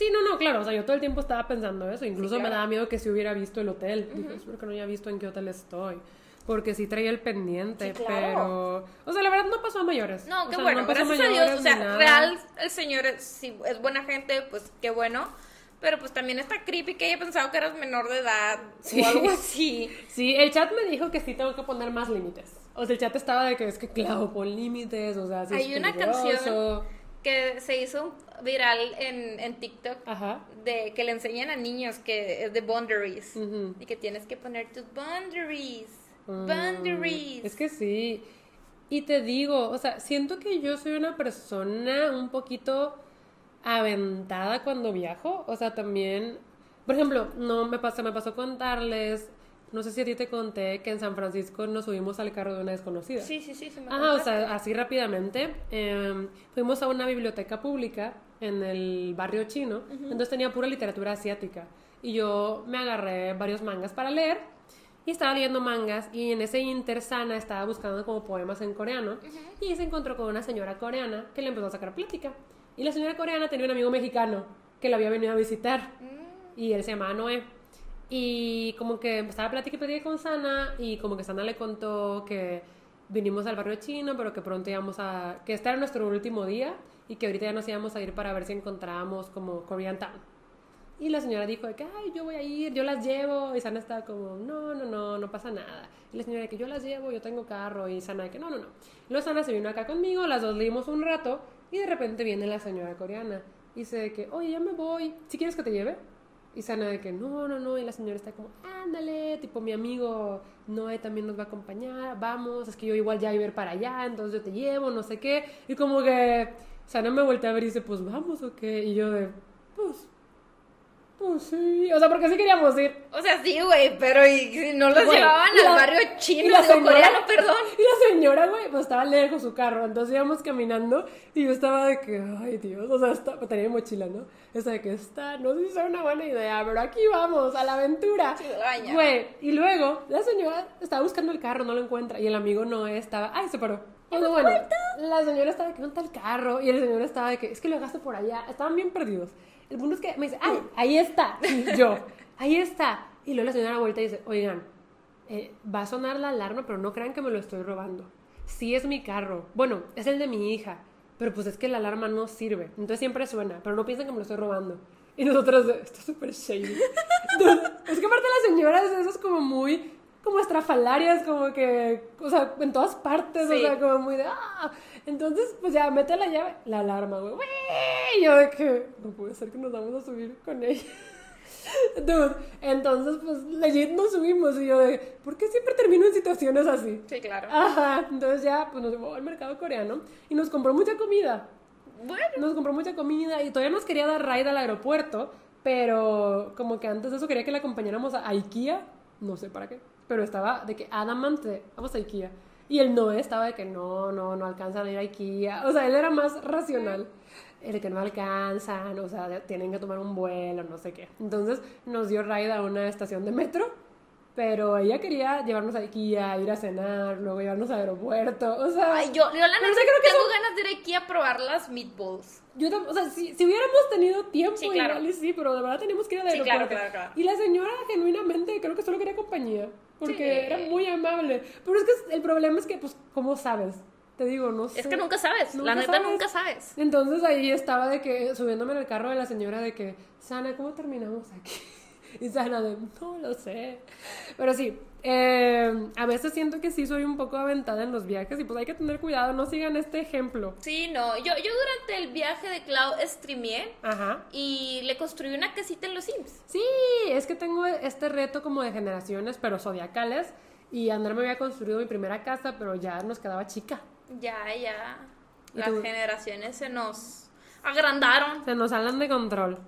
S2: Sí, no, no, claro, o sea, yo todo el tiempo estaba pensando eso, incluso me daba miedo que si hubiera visto el hotel, dije, espero que no haya visto en qué hotel estoy, porque sí traía el pendiente, pero, o sea, la verdad no pasó a mayores.
S1: No, qué bueno, gracias a Dios, o sea, real, el señor, si es buena gente, pues qué bueno, pero pues también está creepy que haya pensado que eras menor de edad o algo [laughs] así.
S2: Sí, el chat me dijo que sí tengo que poner más límites. O sea, el chat estaba de que es que, claro, pon límites, o sea, sí
S1: Hay una canción que se hizo viral en, en TikTok de que le enseñan a niños que es de boundaries y que tienes que poner tus boundaries. Mm, boundaries.
S2: Es que sí. Y te digo, o sea, siento que yo soy una persona un poquito aventada cuando viajo. O sea, también, por ejemplo, no me pasa, me pasó contarles no sé si a ti te conté que en San Francisco nos subimos al carro de una desconocida.
S1: Sí, sí, sí. Se
S2: me Ajá, o sea, así rápidamente. Em, fuimos a una biblioteca pública en el barrio chino, entonces tenía pura literatura asiática. Y yo me agarré varios mangas para leer y estaba leyendo mangas y en ese intersana estaba buscando como poemas en coreano y se encontró con una señora coreana que le empezó a sacar plática. Y la señora coreana tenía un amigo mexicano que la había venido a visitar mm. y él se llamaba Noé. Y como que estaba plática y con Sana y como que Sana le contó que vinimos al barrio chino, pero que pronto íbamos a... que este era nuestro último día y que ahorita ya nos íbamos a ir para ver si encontrábamos como Korean Town. Y la señora dijo de que, ay, yo voy a ir, yo las llevo. Y Sana estaba como, no, no, no, no pasa nada. Y la señora de que yo las llevo, yo tengo carro. Y Sana de que, no, no, no. Luego Sana se vino acá conmigo, las dos leímos un rato. Y de repente viene la señora coreana. Y dice de que, oye, ya me voy. ¿Si quieres que te lleve? Y Sana de que no, no, no. Y la señora está como, ándale, tipo mi amigo Noé también nos va a acompañar, vamos, es que yo igual ya iba a ir para allá, entonces yo te llevo, no sé qué. Y como que Sana me voltea a ver y dice, pues vamos o qué. Y yo de, pues pues sí, o sea, porque sí queríamos ir.
S1: O sea, sí, güey, pero y no los llevaban al barrio chino, digo, coreano, perdón. [laughs]
S2: Y la señora, güey, pues estaba lejos su carro, entonces íbamos caminando y yo estaba de que, ay, Dios, o sea, está, tenía mochila, ¿no? Esa de que está, no sé si es una buena idea, pero aquí vamos, a la aventura. Güey, y luego la señora estaba buscando el carro, no lo encuentra, y el amigo no estaba, ay, se paró. Bueno, bueno, la señora estaba de que, ¿dónde está el carro? Y el señor estaba de que, es que lo dejaste por allá, estaban bien perdidos. El punto es que me dice, ay, ahí está. Y yo, ahí está. Y luego la señora vuelta y dice, oigan, eh, va a sonar la alarma, pero no crean que me lo estoy robando. sí es mi carro. Bueno, es el de mi hija. Pero pues es que la alarma no sirve. Entonces siempre suena. Pero no piensen que me lo estoy robando. Y nosotros, esto es súper shady. es que aparte las señoras, eso es como muy como estrafalarias, como que, o sea, en todas partes, o sea, como muy de, ah. Entonces, pues ya, mete la llave, la alarma, güey, y yo de que, no puede ser que nos vamos a subir con ella. [laughs] Dude, entonces, pues, legit nos subimos y yo de, ¿por qué siempre termino en situaciones así?
S1: Sí, claro.
S2: Ajá, entonces ya, pues nos llevó al mercado coreano y nos compró mucha comida.
S1: Bueno.
S2: Nos compró mucha comida y todavía nos quería dar ride al aeropuerto, pero como que antes de eso quería que la acompañáramos a IKEA, no sé para qué, pero estaba de que Adamante, vamos a IKEA. Y el Noé estaba de que no, no, no alcanzan a ir a IKEA. O sea, él era más racional el que no alcanzan, o sea, tienen que tomar un vuelo, no sé qué. Entonces nos dio ride a una estación de metro, pero ella quería llevarnos a IKEA, ir a cenar, luego llevarnos al aeropuerto, o sea...
S1: Ay, yo, yo la neta creo que tengo ganas de ir a IKEA a probar las meatballs.
S2: Yo o sea, si, si, hubiéramos tenido tiempo, sí, claro. igual sí, pero de verdad teníamos que ir al aeropuerto.
S1: Sí, claro, claro,
S2: Y la señora genuinamente creo que solo quería compañía, porque era muy amable. Pero es que el problema es que, pues, ¿cómo sabes? te digo, no sé.
S1: Es que nunca sabes, la neta nunca sabes.
S2: Entonces ahí estaba de que, subiéndome en el carro de la señora de que, Sana, ¿cómo terminamos aquí? [laughs] Y Sana de, no lo sé. Pero sí, eh, a veces siento que sí soy un poco aventada en los viajes y pues hay que tener cuidado, no sigan este ejemplo.
S1: Sí, no, yo, yo durante el viaje de Cloud streameé Ajá. y le construí una casita en los Sims.
S2: Sí, es que tengo este reto como de generaciones, pero zodiacales. Y André me había construido mi primera casa, pero ya nos quedaba chica.
S1: Ya, ya. Las generaciones se nos agrandaron.
S2: Se nos salen de control.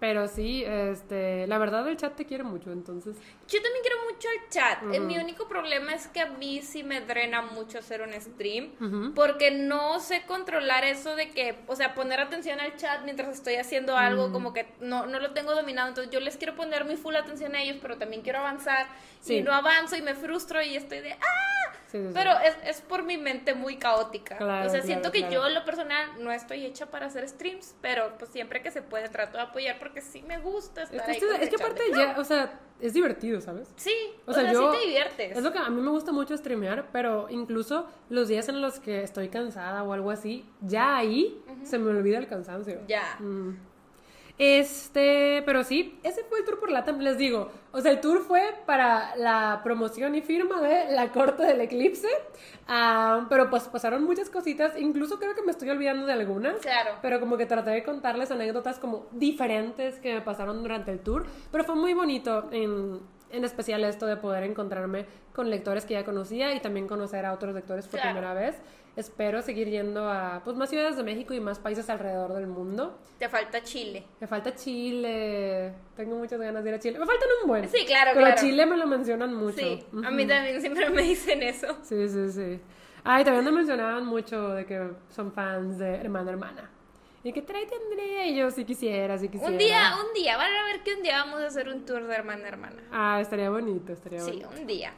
S2: Pero sí, este, la verdad el chat te quiere mucho, entonces.
S1: Yo también quiero mucho el chat. Eh, mi único problema es que a mí sí me drena mucho hacer un stream, porque no sé controlar eso de que, o sea, poner atención al chat mientras estoy haciendo algo, como que no, no lo tengo dominado. Entonces yo les quiero poner mi full atención a ellos, pero también quiero avanzar. Y no avanzo y me frustro y estoy de ¡ah! Pero es, es, por mi mente muy caótica. o sea, siento que yo, en lo personal, no estoy hecha para hacer streams, pero pues siempre que se puede trato de apoyar porque sí me gusta estar
S2: es, ahí. es que aparte ya, o sea, es divertido, ¿sabes?
S1: Sí, o, sea, yo, sí te diviertes.
S2: Es lo que a mí me gusta mucho streamear, pero incluso los días en los que estoy cansada o algo así, ya ahí se me olvida el cansancio.
S1: Ya. Mm.
S2: Este, pero sí, ese fue el tour por Latam, les digo. O sea, el tour fue para la promoción y firma de la corte del eclipse. Ah, pero pues pasaron muchas cositas. Incluso creo que me estoy olvidando de algunas.
S1: Claro.
S2: Pero como que traté de contarles anécdotas como diferentes que me pasaron durante el tour. Pero fue muy bonito en, en especial esto de poder encontrarme con lectores que ya conocía y también conocer a otros lectores por primera vez espero seguir yendo a pues más ciudades de México y más países alrededor del mundo.
S1: Te falta Chile.
S2: Me falta Chile. Tengo muchas ganas de ir a Chile. Me faltan un buen.
S1: Sí, claro,
S2: Pero Chile me lo mencionan mucho.
S1: Sí, a mí también siempre me dicen eso.
S2: Sí, sí, sí. Ay, también me mencionaban mucho de que son fans de Hermana Hermana. Y que trae tendría yo si quisiera, si quisiera.
S1: Un día, un día, van a ver que un día vamos a hacer un tour de hermana hermana.
S2: Ah, estaría bonito, estaría bonito.
S1: Sí, un día.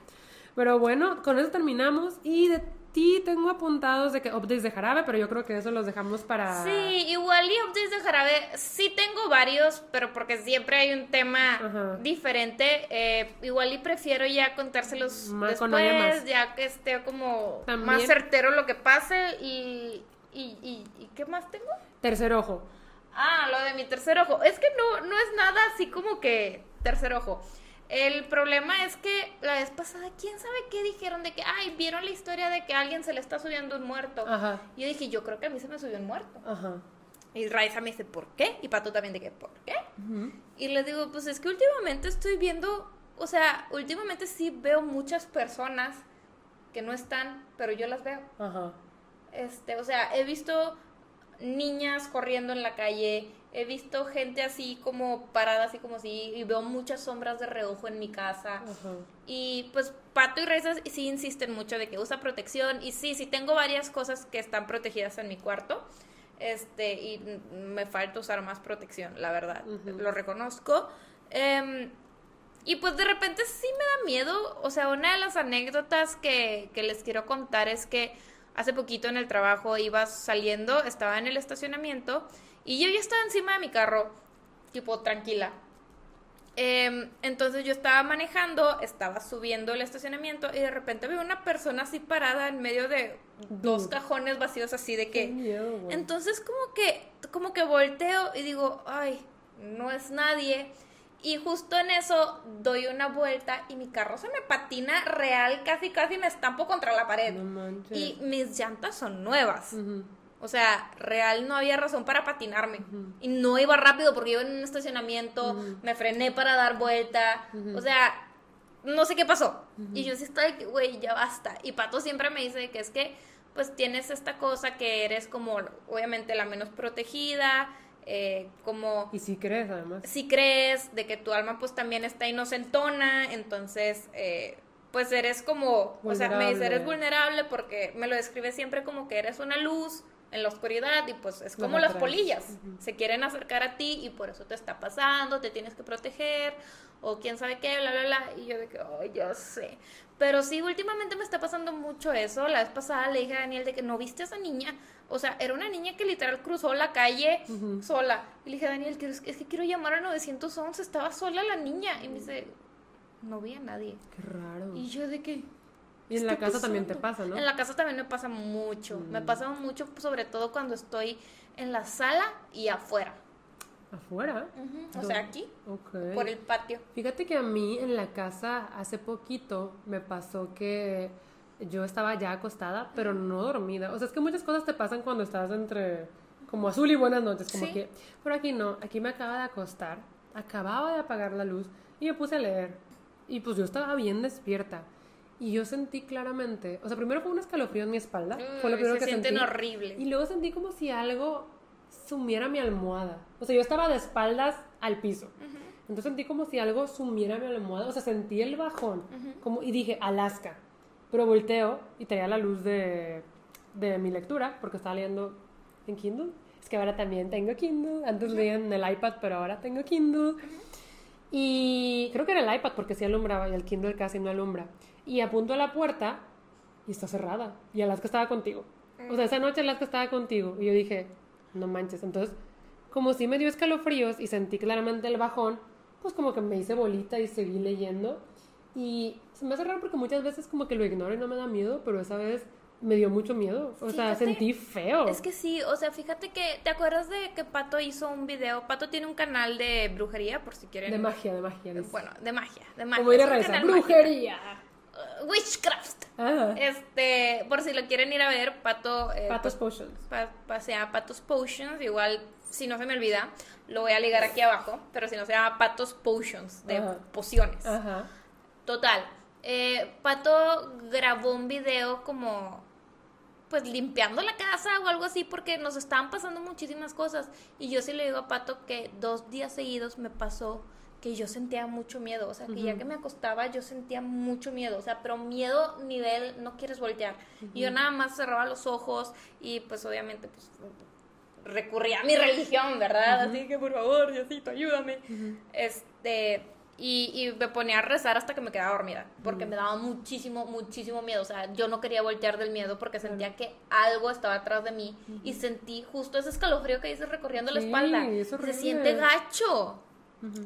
S2: Pero bueno, con eso terminamos y de Sí, tengo apuntados de que updates de jarabe, pero yo creo que eso los dejamos para.
S1: Sí, igual y updates de jarabe, sí tengo varios, pero porque siempre hay un tema diferente. Eh, igual y prefiero ya contárselos después, ya que esté como más certero lo que pase. Y, y, y, y, ¿qué más tengo?
S2: Tercer ojo.
S1: Ah, lo de mi tercer ojo. Es que no, no es nada así como que tercer ojo. El problema es que la vez pasada, quién sabe qué dijeron de que, ay, vieron la historia de que a alguien se le está subiendo un muerto. Ajá. Y yo dije, yo creo que a mí se me subió un muerto. Ajá. Y Raiza me dice, ¿por qué? Y Pato también de que, ¿por qué? Y le digo, pues es que últimamente estoy viendo, o sea, últimamente sí veo muchas personas que no están, pero yo las veo. Ajá. Este, o sea, he visto niñas corriendo en la calle, he visto gente así como parada, así como así, y veo muchas sombras de reojo en mi casa. Y pues Pato y Reza sí insisten mucho de que usa protección, y sí, sí tengo varias cosas que están protegidas en mi cuarto. Este, y me falta usar más protección, la verdad, lo reconozco. Em, y pues de repente sí me da miedo, o sea, una de las anécdotas que, que les quiero contar es que hace poquito en el trabajo iba saliendo, estaba en el estacionamiento y yo ya estaba encima de mi carro, tipo tranquila. Em, entonces yo estaba manejando, estaba subiendo el estacionamiento y de repente veo una persona así parada en medio de dos cajones vacíos así de que... entonces como que, como que volteo y digo, ay, no es nadie. Y justo en eso doy una vuelta y mi carro se me patina real, casi casi me estampo contra la pared. y mis llantas son nuevas. O sea, real no había razón para patinarme. Y no iba rápido porque iba en un estacionamiento, me frené para dar vuelta. O sea, no sé qué pasó. Y yo sí estoy, güey, ya basta. Y Pato siempre me dice que es que, pues tienes esta cosa que eres como, obviamente, la menos protegida. Eh, como...
S2: Y si crees, además.
S1: Si crees de que tu alma, pues también está inocentona. Entonces, eh, pues eres como, o sea, me dice, eres vulnerable porque me lo describe siempre como que eres una luz en la oscuridad y pues es como las polillas, se quieren acercar a ti y por eso te está pasando, te tienes que proteger o quién sabe qué, bla, bla, bla. Y yo de que, oh, yo sé. Pero sí, últimamente me está pasando mucho eso. La vez pasada le dije a Daniel de que no viste a esa niña. O sea, era una niña que literal cruzó la calle sola. Y le dije a Daniel, es que quiero llamar a 911, estaba sola la niña. Y me dice, no vi a nadie.
S2: Qué raro.
S1: Y yo de que
S2: y en la casa también te pasa, ¿no?
S1: En la casa también me pasa mucho. Me mm. pasa mucho, sobre todo cuando estoy en la sala y afuera.
S2: ¿Afuera?
S1: O sea, aquí. Por el patio.
S2: Fíjate que a mí en la casa hace poquito me pasó que yo estaba ya acostada, pero no dormida. O sea, es que muchas cosas te pasan cuando estás entre como azul y buenas noches, como que, pero aquí no, aquí me acaba de acostar, acababa de apagar la luz y me puse a leer. Y pues yo estaba bien despierta. Y yo sentí claramente, o sea, primero fue un escalofrío en mi espalda, fue lo primero
S1: se
S2: que
S1: sienten horrible.
S2: Y luego sentí como si algo sumiera mi almohada. O sea, yo estaba de espaldas al piso. Entonces sentí como si algo sumiera mi almohada, o sea, sentí el bajón, como y dije, Alaska. Pero volteo y traía la luz de, de mi lectura, porque estaba leyendo en Kindle. Es que ahora también tengo Kindle. Antes leía en el iPad, pero ahora tengo Kindle. Y creo que era el iPad porque sí alumbraba y el Kindle casi no alumbra y apunto a la puerta y está cerrada. Y Alaska estaba contigo. O sea, esa noche Alaska estaba contigo. Y yo dije, no manches. Entonces, como si me dio escalofríos y sentí claramente el bajón, pues como que me hice bolita y seguí leyendo. Y se me hace raro porque muchas veces como que lo ignoro y no me da miedo, pero esa vez me dio mucho miedo. O sea, sentí feo.
S1: Es que sí, o sea, fíjate que, ¿te acuerdas de que Pato hizo un video? Pato tiene un canal de brujería, por si quieren.
S2: De magia, de magia.
S1: Bueno, de magia, de magia.
S2: Como ir a brujería.
S1: Uh, witchcraft. Este, por si lo quieren ir a ver, Pato.
S2: Eh, Patos Potions.
S1: Pa, se llama Patos Potions. Igual, si no se me olvida, lo voy a ligar aquí abajo. Pero si no, se llama Patos Potions, de pociones. Ajá. Total. Eh, Pato grabó un video como pues limpiando la casa o algo así porque nos estaban pasando muchísimas cosas y yo sí le digo a Pato que dos días seguidos me pasó que yo sentía mucho miedo, o sea, que ya que me acostaba yo sentía mucho miedo, o sea, pero miedo nivel no quieres voltear. Y yo nada más cerraba los ojos y pues obviamente pues recurría a mi [laughs] religión, ¿verdad? Así que por favor, Diosito, ayúdame. Este, y, y, me ponía a rezar hasta que me quedaba dormida, porque me daba muchísimo, muchísimo miedo. O sea, yo no quería voltear del miedo porque sentía que algo estaba atrás de mí y sentí justo ese escalofrío que dices recorriendo la espalda. Se siente gacho.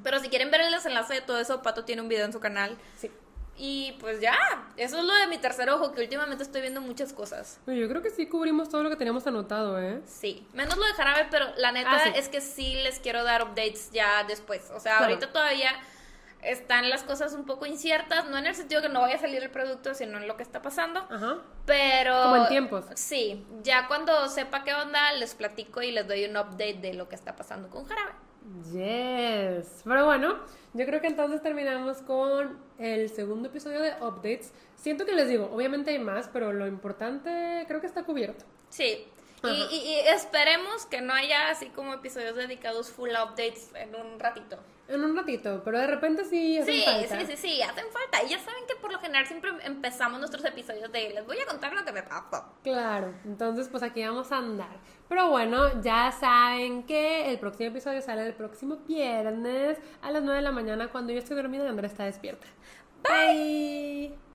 S1: Pero si quieren ver el desenlace de todo eso, Pato tiene un video en su canal. Sí. Y pues ya, eso es lo de mi tercer ojo, que últimamente estoy viendo muchas cosas.
S2: Yo creo que sí cubrimos todo lo que teníamos anotado, ¿eh?
S1: Sí, menos lo de jarabe, pero la neta ah, es que sí les quiero dar updates ya después. O sea, ahorita todavía están las cosas un poco inciertas, no en el sentido que no vaya a salir el producto, sino en lo que está pasando. Ajá. Pero...
S2: Como en tiempos.
S1: Sí, ya cuando sepa qué onda, les platico y les doy un update de lo que está pasando con jarabe.
S2: Yes. Pero bueno, yo creo que entonces terminamos con el segundo episodio de Updates. Siento que les digo, obviamente hay más, pero lo importante creo que está cubierto.
S1: Sí. Y, esperemos que no haya así como episodios dedicados full updates en un ratito.
S2: En un ratito, pero de repente sí hacen falta.
S1: Sí, sí, sí, hacen falta. Y ya saben que por lo general siempre empezamos nuestros episodios de les voy a contar lo que me pasó.
S2: Claro, entonces pues aquí vamos a andar. Pero bueno, ya saben que el próximo episodio sale el próximo viernes a las 9 de la mañana cuando yo estoy dormida y Andrea está despierta.
S1: Bye.